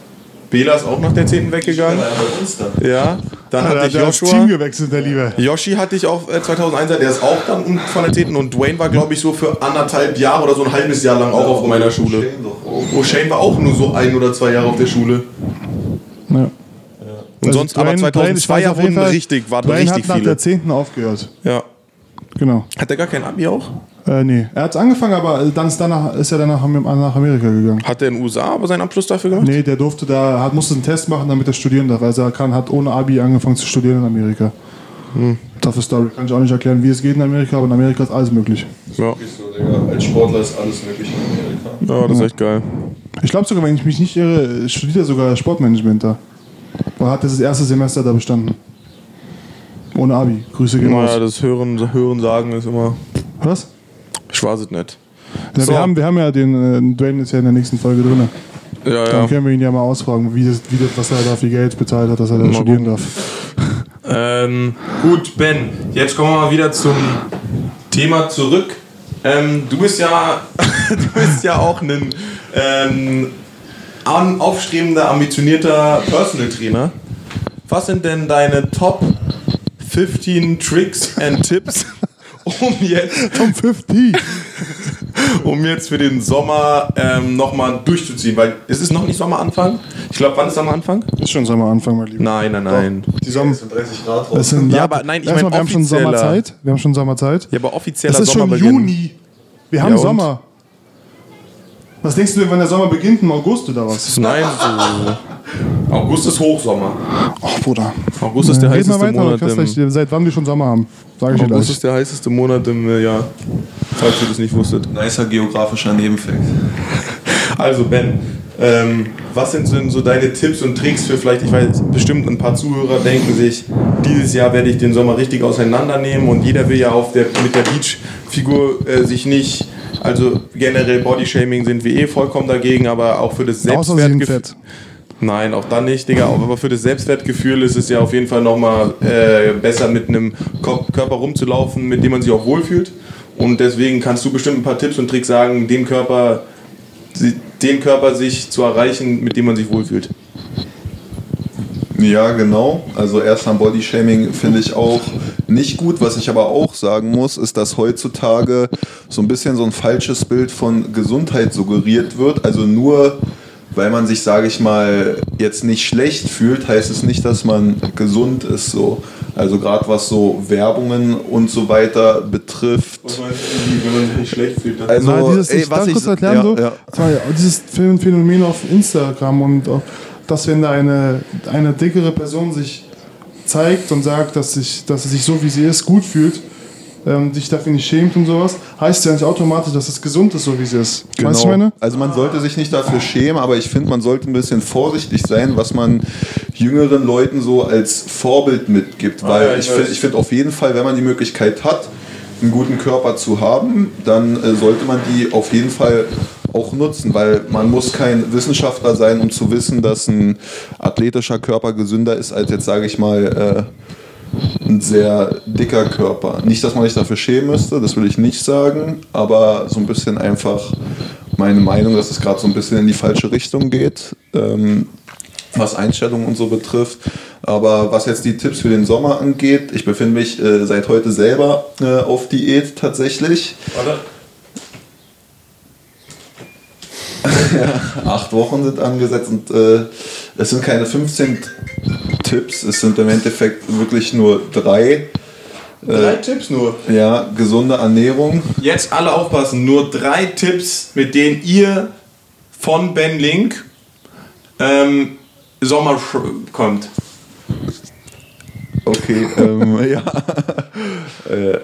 Bela ist auch nach der 10. weggegangen. Ja, dann Ja, hatte der ich hat das Team Joshua. gewechselt, der Liebe. Yoshi hatte ich auch äh, 2001er, der ist auch dann von der 10. Und Dwayne war, glaube ich, so für anderthalb Jahre oder so ein halbes Jahr lang auch auf meiner Schule. Oh, Shane war auch nur so ein oder zwei Jahre auf der Schule. Ja. Und Also sonst, aber Dwayne- Dwayne, 2002er auf jeden wurden richtig, waren Dwayne richtig hat nach viele. der 10. aufgehört. Ja. Genau. Hat der gar kein Abi auch? Äh, nee. Er hat angefangen, aber dann ist, danach, ist er dann nach, nach Amerika gegangen. Hat der in den USA aber seinen Abschluss dafür gemacht? Nee, der durfte da, hat, musste einen Test machen, damit er studieren darf. Also er kann, hat ohne Abi angefangen zu studieren in Amerika. Hm. Toughe Story. Kann ich auch nicht erklären, wie es geht in Amerika, aber in Amerika ist alles möglich. Ja. Als Sportler ist alles möglich in Amerika. ja, das ist echt geil. Ich glaube sogar, wenn ich mich nicht irre, studiert er sogar Sportmanagement da. Er hat das erste Semester da bestanden. Ohne Abi. Grüße gehen Naja, das Hören, Hören sagen ist immer. Was? Ich weiß es nicht. Ja, So. wir, haben, wir haben ja den, äh, Dwayne ist ja in der nächsten Folge drin. Ja, Dann ja. können wir ihn ja mal ausfragen, wie das, wie das, was er da viel Geld bezahlt hat, dass er da Mal studieren gucken. darf. Ähm, gut, Ben, jetzt kommen wir mal wieder zum Thema zurück. Ähm, du bist ja, du bist ja auch ein ähm, aufstrebender, ambitionierter Personal Trainer. Was sind denn deine Top 15 Tricks and Tipps, um jetzt, Tom 50. um jetzt für den Sommer ähm, nochmal durchzuziehen? Weil es ist noch nicht Sommeranfang. Ich glaube, wann ist Sommeranfang? Ist schon Sommeranfang, mein Lieber. Nein, nein, nein. Die Sommer. Es sind 30 Grad raus. sind Ja, aber nein, ich Erstmal, mein wir haben schon Sommerzeit. Wir haben schon Sommerzeit. Ja, aber offizieller Es ist schon Sommerbeginn. Juni. Wir haben Ja, und? Sommer. Was denkst du denn, wenn der Sommer beginnt? Im August oder was? Nein, so. August ist Hochsommer. Ach, Bruder. August ist der Red heißeste weiter, Monat im, gleich, seit wann wir schon Sommer haben. Sag ich dir August ist der heißeste Monat im äh, Jahr. Falls ihr das nicht wusstet. Nicer geografischer Nebenfakt. Also Ben, ähm, was sind denn so deine Tipps und Tricks für vielleicht, ich weiß, bestimmt ein paar Zuhörer denken sich, dieses Jahr werde ich den Sommer richtig auseinandernehmen und jeder will ja auf der, mit der Beachfigur äh, sich nicht, also generell Bodyshaming sind wir eh vollkommen dagegen, aber auch für das Selbstwertgefühl. Nein, auch dann nicht, Digga. Aber für das Selbstwertgefühl ist es ja auf jeden Fall nochmal äh, besser, mit einem Körper rumzulaufen, mit dem man sich auch wohlfühlt. Und deswegen kannst du bestimmt ein paar Tipps und Tricks sagen, den Körper, den Körper sich zu erreichen, mit dem man sich wohlfühlt. Ja, genau. Also erst am Bodyshaming finde ich auch nicht gut. Was ich aber auch sagen muss, ist, dass heutzutage so ein bisschen so ein falsches Bild von Gesundheit suggeriert wird. Also nur weil man sich, sage ich mal, jetzt nicht schlecht fühlt, heißt es nicht, dass man gesund ist. So. Also gerade was so Werbungen und so weiter betrifft. Was meinst du, wenn man sich nicht schlecht fühlt? Also, Na, dieses, ey, ich was ich- kurz erklären, ja, so, ja. dieses Phä- Phänomen auf Instagram und auch, dass wenn da eine, eine dickere Person sich zeigt und sagt, dass, sich, dass sie sich so wie sie ist gut fühlt, ähm, sich dafür nicht schämt und sowas, heißt ja nicht automatisch, dass es gesund ist, so wie sie ist. Weißt du, ich meine? Also man sollte sich nicht dafür schämen, aber ich finde, man sollte ein bisschen vorsichtig sein, was man jüngeren Leuten so als Vorbild mitgibt. Weil ja, ich ich finde find auf jeden Fall, wenn man die Möglichkeit hat, einen guten Körper zu haben, dann äh, sollte man die auf jeden Fall auch nutzen, weil man muss kein Wissenschaftler sein, um zu wissen, dass ein athletischer Körper gesünder ist als jetzt, sage ich mal, äh, ein sehr dicker Körper. Nicht, dass man sich dafür schämen müsste, das will ich nicht sagen, aber so ein bisschen einfach meine Meinung, dass es gerade so ein bisschen in die falsche Richtung geht, ähm, was Einstellungen und so betrifft. Aber was jetzt die Tipps für den Sommer angeht, ich befinde mich äh, seit heute selber äh, auf Diät tatsächlich. Warte. Acht Wochen sind angesetzt und äh, es sind keine 15 Tipps, es sind im Endeffekt wirklich nur drei. Drei Tipps nur. Ja, gesunde Ernährung. Jetzt alle aufpassen. Nur drei Tipps, mit denen ihr von Ben Link ähm, Sommer kommt. Okay, ähm, ja. äh,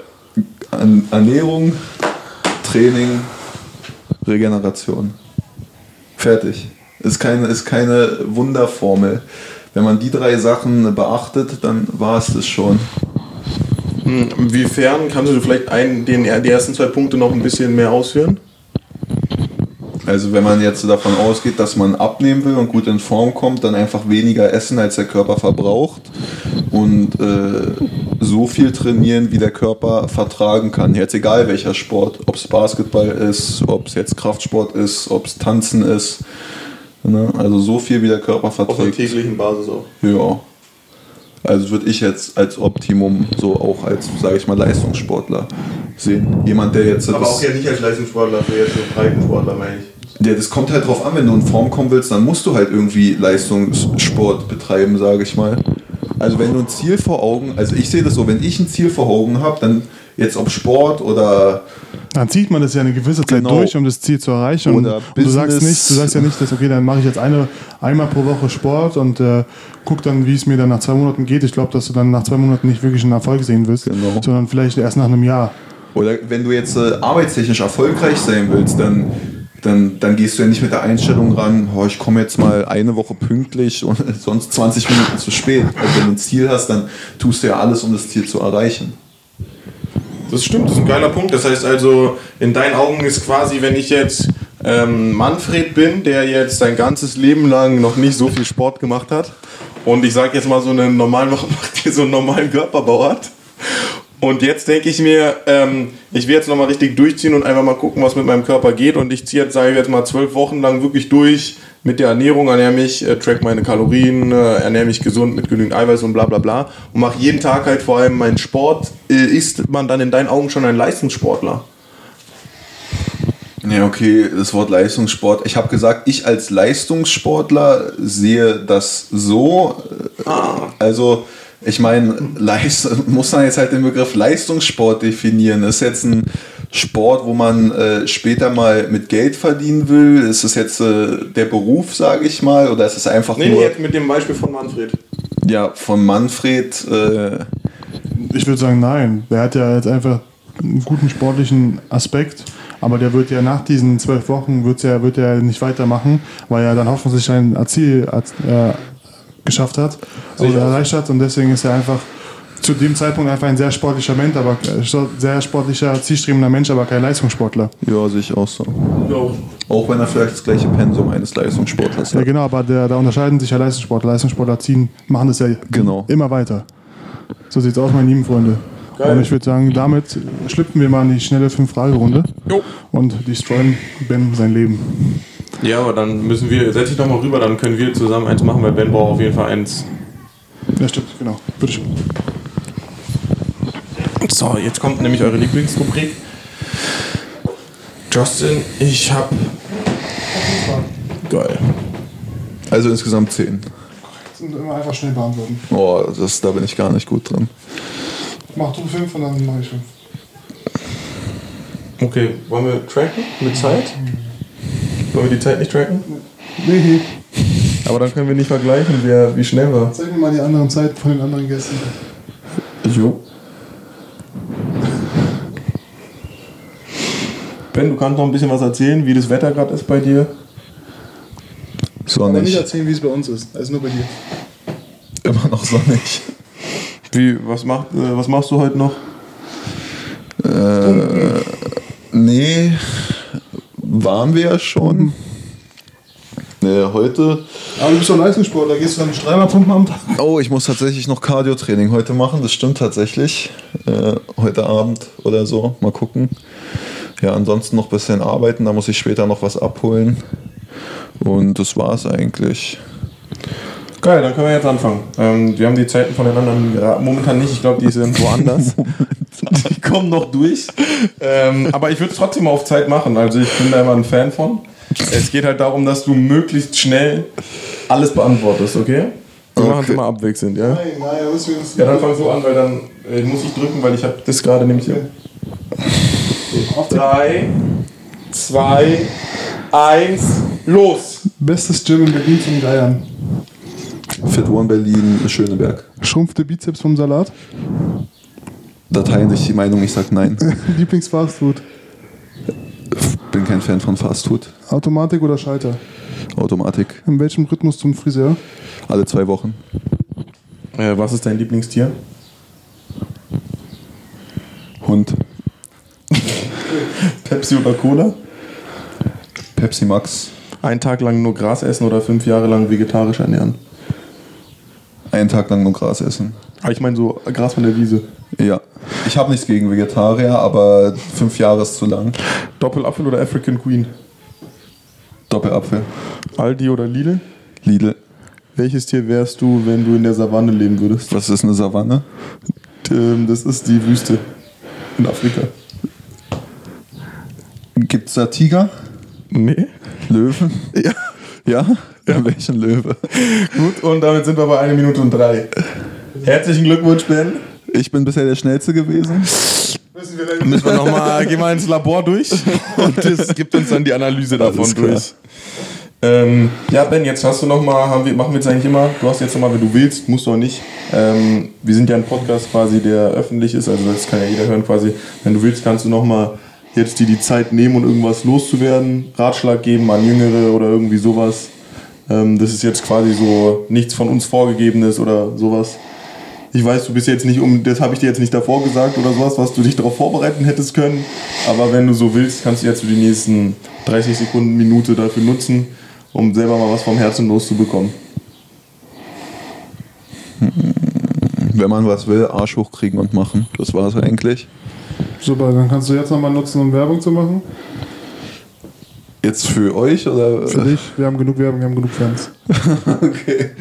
Ernährung, Training, Regeneration. Fertig. Ist keine, ist keine Wunderformel. Wenn man die drei Sachen beachtet, dann war es das schon. Inwiefern kannst du vielleicht einen, den, die ersten zwei Punkte noch ein bisschen mehr ausführen? Also wenn man jetzt davon ausgeht, dass man abnehmen will und gut in Form kommt, dann einfach weniger essen, als der Körper verbraucht und äh, so viel trainieren, wie der Körper vertragen kann. Jetzt egal welcher Sport, ob es Basketball ist, ob es jetzt Kraftsport ist, ob es Tanzen ist. Ne? Also so viel, wie der Körper Auf einer verträgt. täglichen Basis auch. Ja. Also würde ich jetzt als Optimum so auch als, sage ich mal, Leistungssportler sehen. Jemand, der jetzt Aber auch ja nicht als Leistungssportler, für jetzt so Breitensportler, meine ich. Ja, das kommt halt drauf an, wenn du in Form kommen willst, dann musst du halt irgendwie Leistungssport betreiben, sage ich mal. Also wenn du ein Ziel vor Augen, also ich sehe das so, wenn ich ein Ziel vor Augen habe, dann jetzt ob Sport oder Dann zieht man das ja eine gewisse Zeit Genau. durch, um das Ziel zu erreichen. Und, Oder und du sagst nicht, du sagst ja nicht, dass okay, dann mache ich jetzt eine einmal pro Woche Sport und äh, guck dann, wie es mir dann nach zwei Monaten geht. Ich glaube, dass du dann nach zwei Monaten nicht wirklich einen Erfolg sehen wirst, Genau. sondern vielleicht erst nach einem Jahr. oder wenn du jetzt äh, arbeitstechnisch erfolgreich sein willst, dann dann, dann gehst du ja nicht mit der Einstellung ran, oh, ich komme jetzt mal eine Woche pünktlich und sonst 20 Minuten zu spät. Also wenn du ein Ziel hast, dann tust du ja alles, um das Ziel zu erreichen. Das stimmt, das ist ein geiler Punkt. Das heißt also, in deinen Augen ist quasi, wenn ich jetzt ähm, Manfred bin, der jetzt sein ganzes Leben lang noch nicht so viel Sport gemacht hat und ich sag jetzt mal so einen normalen, macht so einen normalen Körperbau hat. Und jetzt denke ich mir, ähm, ich will jetzt nochmal richtig durchziehen und einfach mal gucken, was mit meinem Körper geht. Und ich ziehe jetzt, sage ich jetzt mal, zwölf Wochen lang wirklich durch mit der Ernährung, ernähre mich, äh, track meine Kalorien, äh, ernähre mich gesund mit genügend Eiweiß und bla bla bla. Und mache jeden Tag halt vor allem meinen Sport. Äh, ist man dann in deinen Augen schon ein Leistungssportler? Ja, okay, das Wort Leistungssport. Ich habe gesagt, ich als Leistungssportler sehe das so. äh, Also, ich meine, muss man jetzt halt den Begriff Leistungssport definieren. Ist jetzt ein Sport, wo man äh, später mal mit Geld verdienen will? Ist es jetzt äh, der Beruf, sage ich mal? Oder ist es einfach Nee, nee, nur jetzt mit dem Beispiel von Manfred. ja, von Manfred? Äh, Ich würde sagen, nein. Der hat ja jetzt einfach einen guten sportlichen Aspekt, aber der wird ja nach diesen zwölf Wochen wird er wird er nicht weitermachen, weil er dann hoffentlich sein Ziel äh, geschafft hat oder erreicht hat und deswegen ist er einfach zu dem Zeitpunkt einfach ein sehr sportlicher Mensch, aber äh, sehr sportlicher, zielstrebender Mensch, aber kein Leistungssportler. ja, sehe ich auch so. Auch wenn er vielleicht das gleiche Pensum eines Leistungssportlers Ja, hat. genau, aber der, da unterscheiden sich ja Leistungssportler. Leistungssportler ziehen, machen das ja Genau. immer weiter. So sieht's aus, meine lieben Freunde. Und ich würde sagen, damit schlüpfen wir mal in die schnelle Fünf-Frage-Runde und destroyen Ben sein Leben. Ja, aber dann müssen wir, setz dich doch mal rüber, dann können wir zusammen eins machen, weil Ben braucht auf jeden Fall eins. Ja, stimmt, genau. Bitte schön. So, jetzt kommt nämlich eure Lieblingsrubrik. Justin, ich hab. Geil. Also insgesamt 10. Immer einfach schnell beantworten. Oh, das, da bin ich gar nicht gut drin. Mach du fünf und dann mach ich fünf. Okay, wollen wir tracken mit Zeit? Wollen wir die Zeit nicht tracken? Nee, Aber dann können wir nicht vergleichen, wer wie schnell war. zeig mir mal die anderen Zeiten von den anderen Gästen. Jo. Ben, du kannst noch ein bisschen was erzählen, wie das Wetter gerade ist bei dir. Sonnig. erzählen, wie es bei uns ist. Also nur bei dir. Immer noch sonnig. Wie, was, macht, äh, was machst du heute noch? Äh, nee, waren wir ja schon. Nee, heute. Aber du bist doch Leistungssportler, gehst du dann nicht dreimal pumpen am Tag? Oh, ich muss tatsächlich noch Cardio-Training heute machen. Das stimmt tatsächlich. Äh, heute Abend oder so. Mal gucken. Ja, ansonsten noch ein bisschen arbeiten. Da muss ich später noch was abholen. Und das war's eigentlich. Geil, dann können wir jetzt anfangen. Ähm, wir haben die Zeiten von den anderen momentan nicht. Ich glaube, die sind woanders. die kommen noch durch. Ähm, aber ich würde es trotzdem auf Zeit machen. Also ich bin da immer ein Fan von. Es geht halt darum, dass du möglichst schnell alles beantwortest, okay? Wir machen es immer abwechselnd, ja? Nein, nein, müssen wir uns. Ja, dann fang so an, weil dann äh, muss ich drücken, weil ich habe das gerade nämlich hier. Auf die Drei, zwei, eins, los! Bestes Gym in Berlin zum Geiern. Fit One Berlin, Schöneberg. Schrumpfte Bizeps vom Salat. Da teilen sich die Meinung, ich sag nein. Lieblingsfastfood. Bin kein Fan von Fastfood. Automatik oder Schalter? Automatik. In welchem Rhythmus zum Friseur? Alle zwei Wochen. Äh, was ist dein Lieblingstier? Hund. Pepsi oder Cola? Pepsi Max. Einen Tag lang nur Gras essen oder fünf Jahre lang vegetarisch ernähren? Einen Tag lang nur Gras essen. Aber ich meine so Gras von der Wiese. Ja. Ich habe nichts gegen Vegetarier, aber fünf Jahre ist zu lang. Doppelapfel oder African Queen? Doppelapfel. Aldi oder Lidl? Lidl. Welches Tier wärst du, wenn du in der Savanne leben würdest? Was ist eine Savanne? Ähm, das ist die Wüste in Afrika. Gibt's da Tiger? Nee. Löwen? Ja. Ja? ja. Welchen Löwe? Gut, und damit sind wir bei 1 Minute und 3. Herzlichen Glückwunsch, Ben. Ich bin bisher der Schnellste gewesen. Müssen wir dann Müssen wir noch mal, gehen wir ins Labor durch und das gibt uns dann die Analyse davon durch. Ähm, ja, Ben, jetzt hast du noch mal, haben wir, machen wir jetzt eigentlich immer, du hast jetzt noch mal, wenn du willst, musst du auch nicht. Ähm, wir sind ja ein Podcast quasi, der öffentlich ist, also das kann ja jeder hören quasi. Wenn du willst, kannst du noch mal jetzt dir die Zeit nehmen und irgendwas loszuwerden, Ratschlag geben an Jüngere oder irgendwie sowas. Ähm, das ist jetzt quasi so nichts von uns vorgegebenes oder sowas. Ich weiß, du bist jetzt nicht um, das habe ich dir jetzt nicht davor gesagt oder sowas, was du dich darauf vorbereiten hättest können. Aber wenn du so willst, kannst du jetzt so die nächsten 30 Sekunden, Minute dafür nutzen, um selber mal was vom Herzen loszubekommen. Wenn man was will, Arsch hochkriegen und machen. Das war's eigentlich. Super, dann kannst du jetzt nochmal nutzen, um Werbung zu machen. Jetzt für euch oder? Für dich, wir haben genug Werbung, wir haben genug Fans. Okay.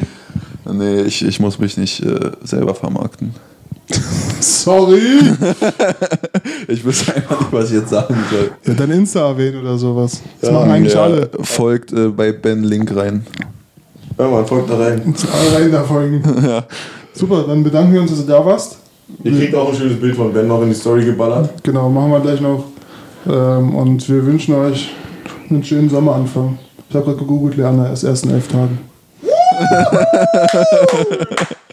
Nee, ich, ich muss mich nicht äh, selber vermarkten. Sorry! Ich weiß einfach nicht, was ich jetzt sagen soll. ja, dein Insta erwähnen oder sowas. Das machen eigentlich Ja, alle. Folgt äh, bei Ben Link rein. Ja, man folgt da rein. Alle rein da folgen. Super, dann bedanken wir uns, dass du da warst. Ihr kriegt auch ein schönes Bild von Ben noch in die Story geballert. Genau, machen wir gleich noch. Ähm, und wir wünschen euch einen schönen Sommeranfang. Ich habe gerade gegoogelt, Lerner ist erst in elf Tagen.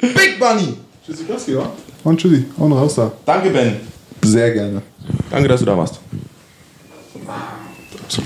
Big Bunny! Tschüssi, Klaski, wa? Und tschüssi, und raus da. Danke, Ben. Sehr gerne. Danke, dass du da warst.